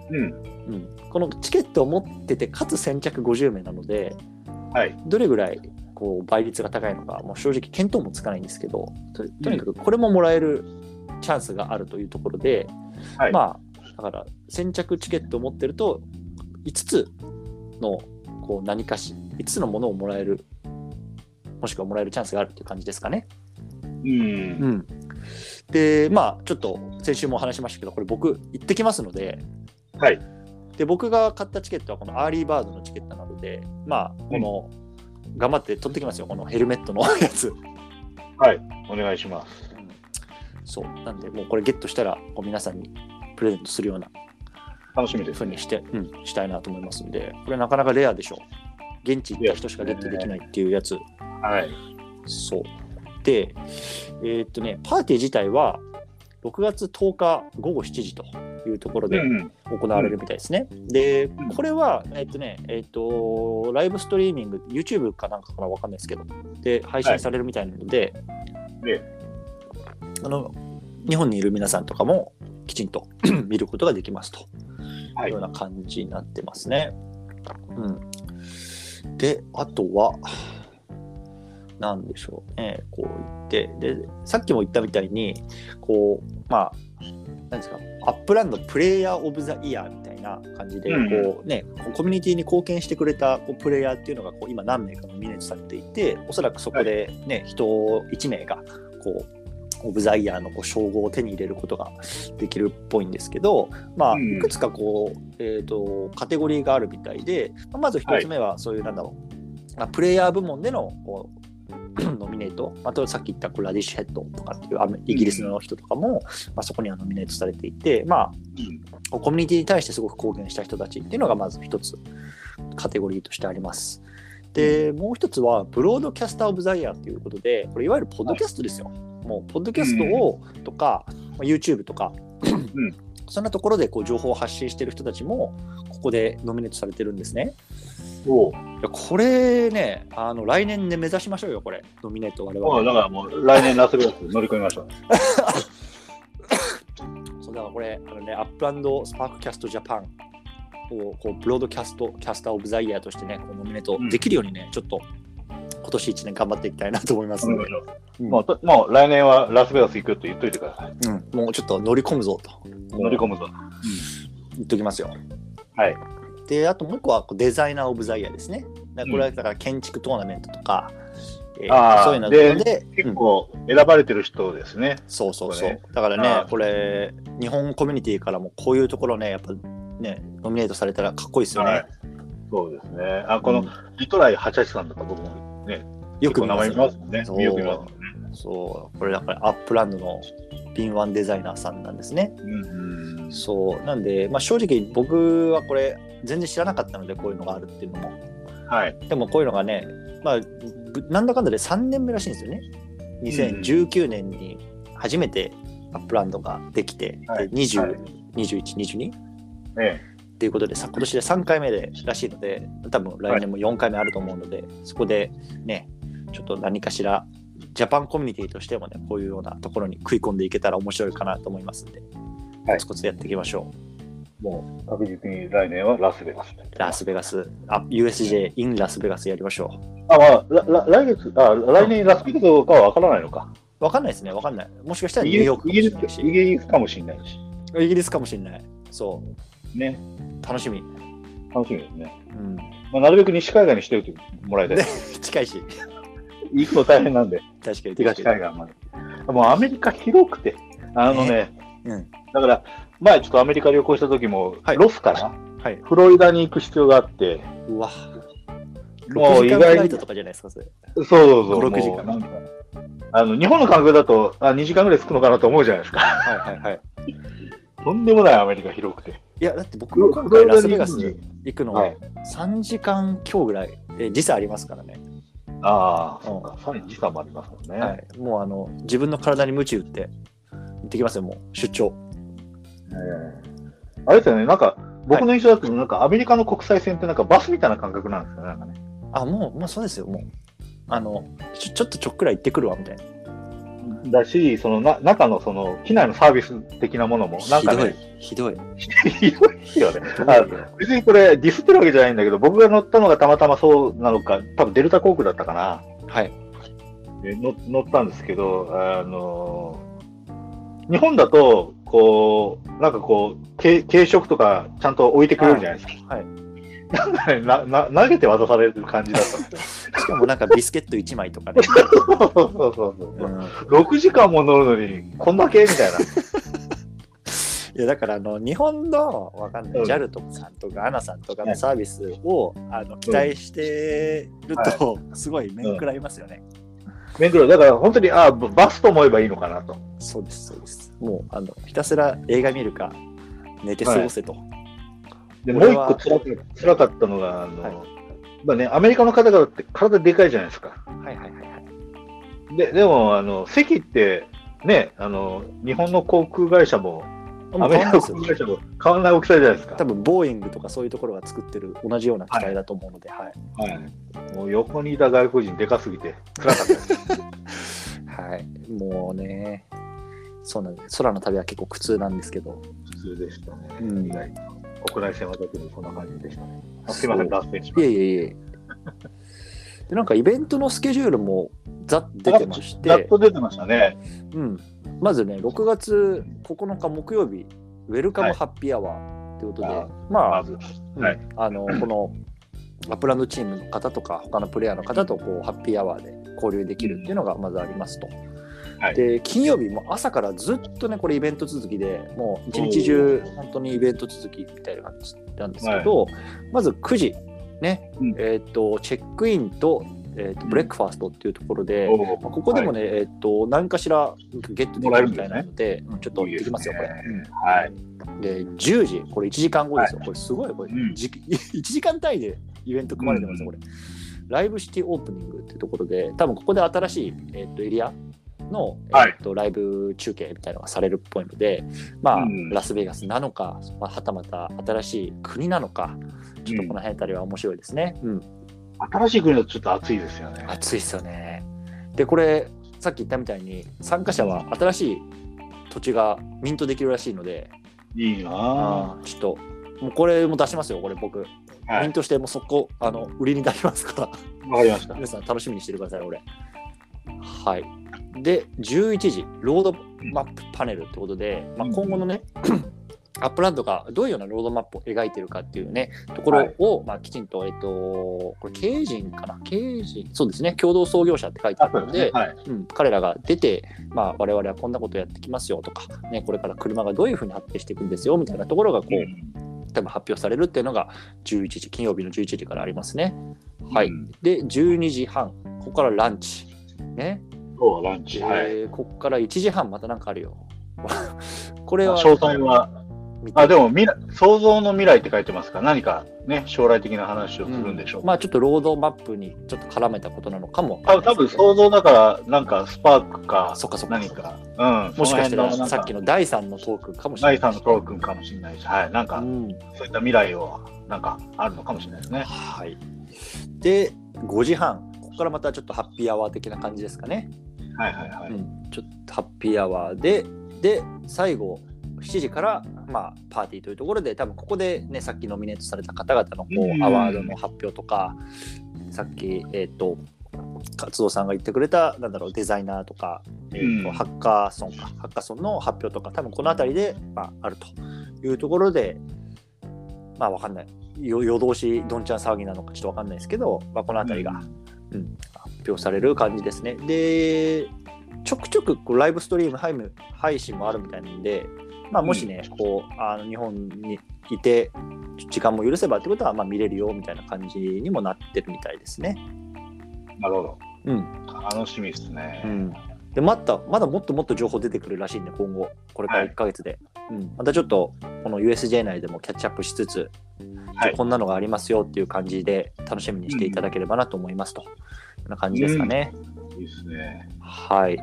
うん。うん、このチケットを持ってて、かつ先着50名なので、はい。どれぐらいこう倍率が高いのか、もう正直見当もつかないんですけど、ととにかくこれももらえるチャンスがあるというところで、はいまあ、だから先着チケットを持ってると、5つのこう何かし、5つのものをもらえる、もしくはもらえるチャンスがあるという感じですかね。うん。うん、で、まあ、ちょっと先週も話しましたけど、これ僕、行ってきますので、はい。で僕が買ったチケットはこのアーリーバードのチケットなので、まあ、この、頑張って取ってきますよ、このヘルメットのやつ。はい。お願いします。そう。なんで、もうこれゲットしたら、こう皆さんにプレゼントするような楽しみですね。ふうにして、うん、したいなと思いますんで、これなかなかレアでしょ。現地行った人しかゲットできないっていうやつ。はい。そう。で、えーっとね、パーティー自体は、6月10日午後7時というところでうん。行われるみたいですね。でん、これは、えーっとね、えーっと、ライブストリーミング、YouTube かなんかかなわかんないですけど、で、配信されるみたいなので、であの、日本にいる皆さんとかもきちんと 見ることができますと。はい。いうような感じになってますね。うん、で、あとは、なんでしょうね、こう言って、で、さっきも言ったみたいに、こう、まあ、なんですか、アップランドプレイヤー・オブ・ザ・イヤーみたいな感じで、うん。こうね、コミュニティに貢献してくれたこうプレイヤーっていうのがこう今何名かノミネートされていて、おそらくそこでね、人1名が、こう、オブ・ザ・イヤーのこう称号を手に入れることができるっぽいんですけど、まあ、うんいくつかこう、えー、とカテゴリーがあるみたいで、まず一つ目はそういう、なんだろう、まあプレイヤー部門でのこう ノミネート、あとさっき言ったラディッシュヘッドとかっていうイギリスの人とかも、まあ、そこにはノミネートされていて、まあ、うん。コミュニティに対してすごく貢献した人たちっていうのがまず一つカテゴリーとしてあります。で、もう一つはブロードキャスター・オブ・ザ・イヤーということで、これいわゆるポッドキャストですよ。もうポッドキャストをとか、まあ YouTube とか、ん。そんなところでこう情報を発信してる人たちもここでノミネートされてるんですね。おう。いやこれね、あの来年で目指しましょうよ、これ、ノミネート我々。だからもう来年ラスベガス乗り込みましょう。そうだからこれ、あのね、アップランドスパークキャストジャパンをこうブロードキャストキャスターオブザイヤーとしてね、こうノミネートできるようにね、ちょっと今年1年頑張っていきたいなと思いますので、うんもうともう来年はラスベガス行くと言っといてください。うんもうちょっと乗り込むぞと乗り込むぞ。言っときますよ。はい。で、あともう一個はデザイナーオブザイヤーですね。だこれはだから建築トーナメントとか、えーそういうのでで、うん結構選ばれてる人ですね。そうそうそう。だからねこれ、日本コミュニティからもこういうところね、やっぱね、ノミネートされたらかっこいいですよね。はいそうですね。あ、このうんリトライ88さんとか僕もね、よく見名前見ますね。そうよく見ます。そう、これだからアップランドの敏腕デザイナーさんなんですね。うんうん。そう、なんで、まあ、正直僕はこれ全然知らなかったので、こういうのがあるっていうのも。はい。でもこういうのがね、まあ、ぶなんだかんだで3年目らしいんですよね。2019年に初めてアップランドができて、はいで20、はい21、22えっていうことでさ今年で3回目でらしいので多分来年も4回目あると思うので、そこでねちょっと何かしらジャパンコミュニティとしてもねこういうようなところに食い込んでいけたら面白いかなと思いますんで、はいコツコツやっていきましょうえもう確実に来年はラスベガス。ラスベガスあ USJ in ラスベガスやりましょあ、まあ、らら来月、あ、来年ラスベガスかはわからないのか。うわかんないですねわかんないもしかしたらニューヨークかイギリスもしれないしイギリスかもしれないし。イギリスかもしれないそね。う楽しみ、楽しみですね。うん、まあ、なるべく西海岸にしておいてもらいたいで。近いし行くの大変なんで、確かに。東海岸まで。もうアメリカ広くて、あのね、うん。だから、前ちょっとアメリカ旅行した時も、はい。ロスからはい。フロリダに行く必要があって、うわ。もう6時間意外とかじゃないですかそれ。そうそうそう。5 6時間。なんかあの日本の感覚だとあ2時間ぐらい着くのかなと思うじゃないですか。はいはいはい。とんでもないアメリカ広くて。いやだって僕も今回ラスベガスに行くのはい。3時間今日ぐらい。で時差ありますからね、ああ、うんそうか。さらに時差もありますもんね。はい、もうあの自分の体に鞭打って行ってきますよ、もう、出張。ええあれですよね、なんか、僕の印象だと、なんかアメリカの国際線ってなんかバスみたいな感覚なんですよね、なんかね。あ、もう、もうそうですよ、もう。あの、ちょちょっとちょっくらい行ってくるわ、みたいな。だし、そのな中のその機内のサービス的なものも、なんひどいかね、、ひどい。ひどいですよね。あ別にこれディスってるわけじゃないんだけど、僕が乗ったのがたまたまそうなのか、多分デルタ航空だったかな。はい。で乗乗ったんですけど、あの日本だと、こう、なんかこう、軽軽食とかちゃんと置いてくれるじゃないですか。はい。なんかねなな投げて渡される感じだったんですよ。しかもなんかビスケット1枚とかね。そうそうそうそううん6時間も乗るのに、こんだけ？みたいな。いやだからあの日本のわかんない、うん JAL とかさんとか ANA さんとかのサービスを、あの期待してると、すごい面食らいますよね。目黒、だから本当に、あババスと思えばいいのかなと。そうですそうです。もうあのひたすら映画見るか寝て過ごせと。で、もう一個辛か辛かったのが、あの、はいまあね、アメリカの方々って体でかいじゃないですか。はいはいはいはい。で、でも、あの、席って、ね、あの、日本の航空会社も、アメリカの航空会社も変わらない大きさじゃないですか。多分ボーイングとかそういうところが作ってる同じような機体だと思うので、はい。はい。もう横にいた外国人でかすぎて辛かったです。はい。もうね、そうなんです。空の旅は結構苦痛なんですけど、普通でしたね。うん意外と国内線は特にそんな感じでしたね。あすいません、脱線しいましえいえいえ。でなんかイベントのスケジュールもざっとた。出てまし、ざってと出てましたね。うん、まずね、6月9日木曜日、ウェルカムハッピーアワーということで、あまあ、まず。うんはいあのこのアップランドチームの方とか、他のプレイヤーの方とこうハッピーアワーで交流できるっていうのがまずありますと。はい。で金曜日も朝からずっとねこれイベント続きでもう一日中本当にイベント続きみたいな感じなんですけど、まず9時ね、うん。えっ、とチェックインと,、えー、とブレックファーストっていうところで、おー。まあここでもね、えっ、と何かしらゲットできるみたいなので、うんちょっと行ってきますよこれ。はい。うんで10時これ1時間後ですよ、これすごいこれ、うん。じ1 時間単位でイベント組まれてますよ、これ。ライブシティオープニングっていうところで、多分ここで新しい、えー、とエリアの、はいえーとライブ中継みたいなのがされるっぽいので、まあ、うんラスベガスなのか、まあ、はたまた新しい国なのか、ちょっとこの辺あたりは面白いですね。うん、新しい国だとちょっと暑いですよね。暑いですよね。で、これ、さっき言ったみたいに、参加者は新しい土地がミントできるらしいので、いいなちょっと、もうこれも出しますよ、これ僕。はいミントして、もうそこ、あの、売りに出しますから。わかりました。皆さん楽しみにしててください、俺。はい。で、11時、ロードマップパネルってことで、まあ、今後のね、アップランドがどういうようなロードマップを描いてるかっていうね、ところを、まあ、きちんと、えっと、これ、経営陣かな？経営陣、そうですね、共同創業者って書いてあるので、はい。うん、彼らが出て、まあ、我々はこんなことやってきますよとか、ね、これから車がどういうふうに発展していくんですよみたいなところがこう、多分発表されるっていうのが11時、金曜日の11時からありますね。はい。うんで、12時半、ここからランチ。ね。今日はランチ。はい。でここから1時半、またなんかあるよ。これは、詳細は、あ、でも未来、想像の未来って書いてますか？ら、何かね、将来的な話をするんでしょう。まあ、ちょっとロードマップにちょっと絡めたことなのかも。多分多分想像だから、なんかスパークか、そっかそっか何か。うん。もしかしたらさっきの第3のトークかもしれない。第三のトークンかもしれないし、はい。なんか、うんそういった未来を、なんか、あるのかもしれないですね。はい。で、5時半。ここからまたちょっとハッピーアワー的な感じですかね。はいはいはい。うん、ちょっとハッピーアワーで、で、最後、7時から、まあ、パーティーというところで、多分ここでね、さっきノミネートされた方々のこううんアワードの発表とか、さっき、えっ、と、勝夫さんが言ってくれた、なんだろう、デザイナーとか、えーとうんハッカーソンか、ハッカーソンの発表とか、多分この辺りで、まあ、あるというところで、まあ、わかんない。よ夜通しどんちゃん騒ぎなのかちょっとわかんないですけど、まあ、この辺りが、うん、発表される感じですね。で、ちょくちょくこうライブストリーム配信配信もあるみたいなんで、まあ、もしね、こうあの日本にいて、時間も許せばってことは、まあ、見れるよみたいな感じにもなってるみたいですね。なるほど。うん。楽しみですね。うん、でまた、まだもっともっと情報出てくるらしいんで、今後、これから1ヶ月で。うん、またちょっと、この USJ 内でもキャッチアップしつつ、はいこんなのがありますよっていう感じで楽しみにしていただければなと思いますと。こんな感じですかね。いいですね。はい。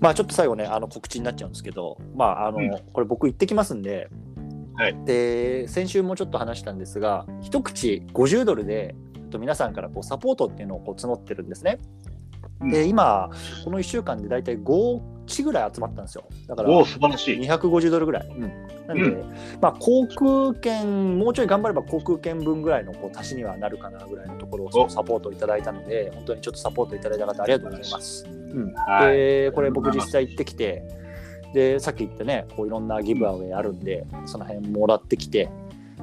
まあちょっと最後ね、あの告知になっちゃうんですけど、まああの、うんこれ僕行ってきますんで、はいで、先週もちょっと話したんですが、一口50ドルで、と皆さんからこうサポートっていうのをこう募ってるんですね。うんで、今、この1週間で大体5地ぐらい集まったんですよ。だから、素晴らしい。250ドルぐらい。うん、なんで、うまあ、航空券、もうちょい頑張れば航空券分ぐらいのこう足しにはなるかなぐらいのところをサポートいただいたので、本当にちょっとサポートいただいた方、ありがとうございます。うんはい。で、これ僕実際行ってきて、で、さっき言ったね、こういろんなギブアウェイあるんで、その辺もらってきて、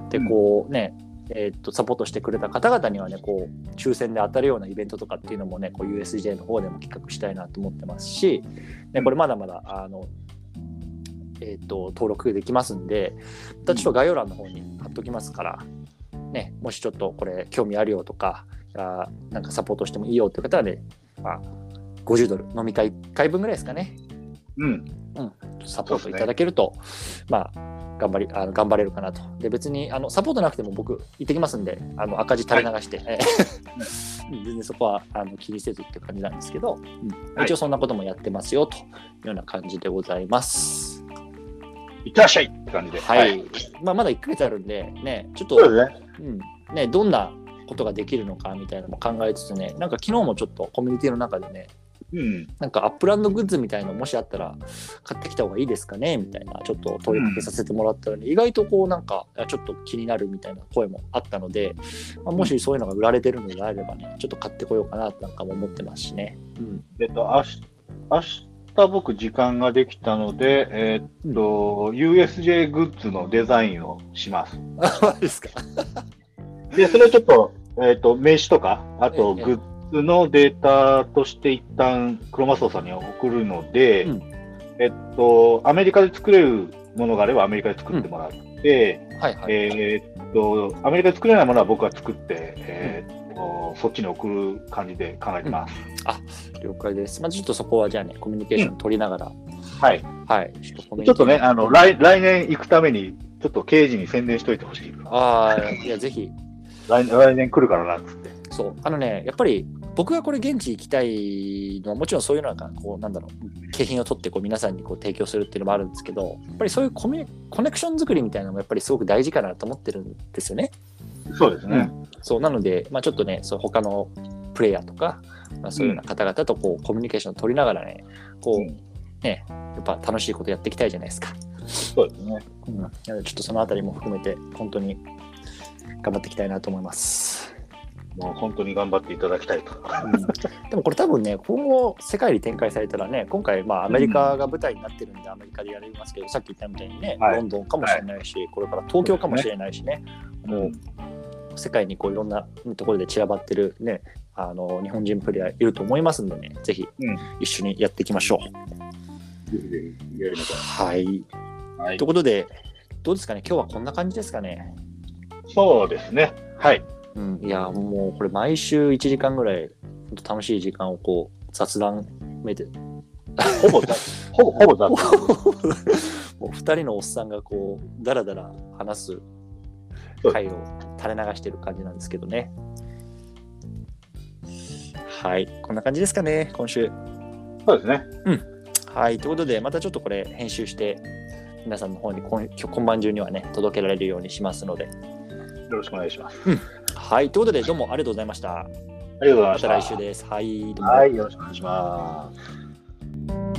で、こうね、えーっとサポートしてくれた方々にはね、こう抽選で当たるようなイベントとかっていうのもね、こう USJ の方でも企画したいなと思ってますし、ね、これまだまだあの、えーっと登録できますんで、またちょっと概要欄の方に貼っときますから、ね、もしちょっとこれ興味あるよとか、あなんかサポートしてもいいよっていう方はね、まあ、50ドル飲み会1回分ぐらいですかね、うん。サポートいただけると、まあ、頑張りあの頑張れるかなと。で、別にあのサポートなくても僕、行ってきますんで、あの赤字垂れ流して、えー 全然そこはあの気にせずっていう感じなんですけど、うんはい一応そんなこともやってますよというような感じでございます。いってらっしゃいって感じで。はい。。まあ、まだ1ヶ月あるんで、ね、ちょっと、そうね。うんね、どんなことができるのかみたいなのも考えつつね、なんか昨日もちょっとコミュニティの中でね、うん。なんかアップランドグッズみたいのもしあったら買ってきた方がいいですかね？みたいなちょっと問いかけさせてもらったのに、意外とこうなんかちょっと気になるみたいな声もあったので、まあ、もしそういうのが売られてるのであればねちょっと買ってこようかななんかも思ってますしね。うん、えっと、明日、明日僕時間ができたので、えっと、USJ グッズのデザインをします。ですか。で、それをちょっと、えっと、名刺とか、あとええグッズのデータとして一旦、クロマスオさんに送るので、うんえっと、アメリカで作れるものがあればアメリカで作ってもらって、はいはい。えーっと、アメリカで作れないものは僕が作って、えーっと、そっちに送る感じで考えてます。了解です。まあ、ちょっとそこはじゃあねコミュニケーション取りながら、はい。はいちょっとね、あの、来来年行くために、ちょっと刑事に宣伝しといてほしい。ああいやぜひ来来年来るからなっつって。そうあのねやっぱり僕がこれ現地行きたいのはもちろんそういうのがこうなんだろう景品を取ってこう皆さんにこう提供するっていうのもあるんですけどやっぱりそういうコミコネクション作りみたいなのもやっぱりすごく大事かなと思ってるんですよね。そうですね。そうなので、まあ、ちょっとねそう他のプレイヤーとか、まあ、そういうような方々とこうコミュニケーションを取りながらねこう、うんねやっぱ楽しいことやっていきたいじゃないですか。そうですね。うん、なのでちょっとそのあたりも含めて本当に頑張っていきたいなと思います。もう本当に頑張っていただきたいと。うんでもこれ多分ね、今後世界に展開されたらね、今回まあアメリカが舞台になってるんでアメリカでやりますけど、さっき言ったみたいにね、はいロンドンかもしれないし、これから東京かもしれないしね、もう世界にこういろんなところで散らばってるね、あの日本人プレイヤーいると思いますんでね、ぜひうん一緒にやっていきましょう。ぜひぜひやりましょはい。う。はいという。ことで、どうですかね、今日はこんな感じですかね？そうですね。はい。うん、いや、もうこれ毎週1時間ぐらい、楽しい時間をこう雑談めで、ほぼざ、ほぼ、ほぼざ。もう2人のおっさんがこう、だらだら話す回を垂れ流してる感じなんですけどね。はい、こんな感じですかね、今週。そうですね。はい、ということで、またちょっとこれ編集して、皆さんの方に今今日今晩中にはね、届けられるようにしますので。よろしくお願いします。はい、ということで、どうもありがとうございました。ありがとうございました。また来週です。はい、はい、よろしくお願いします。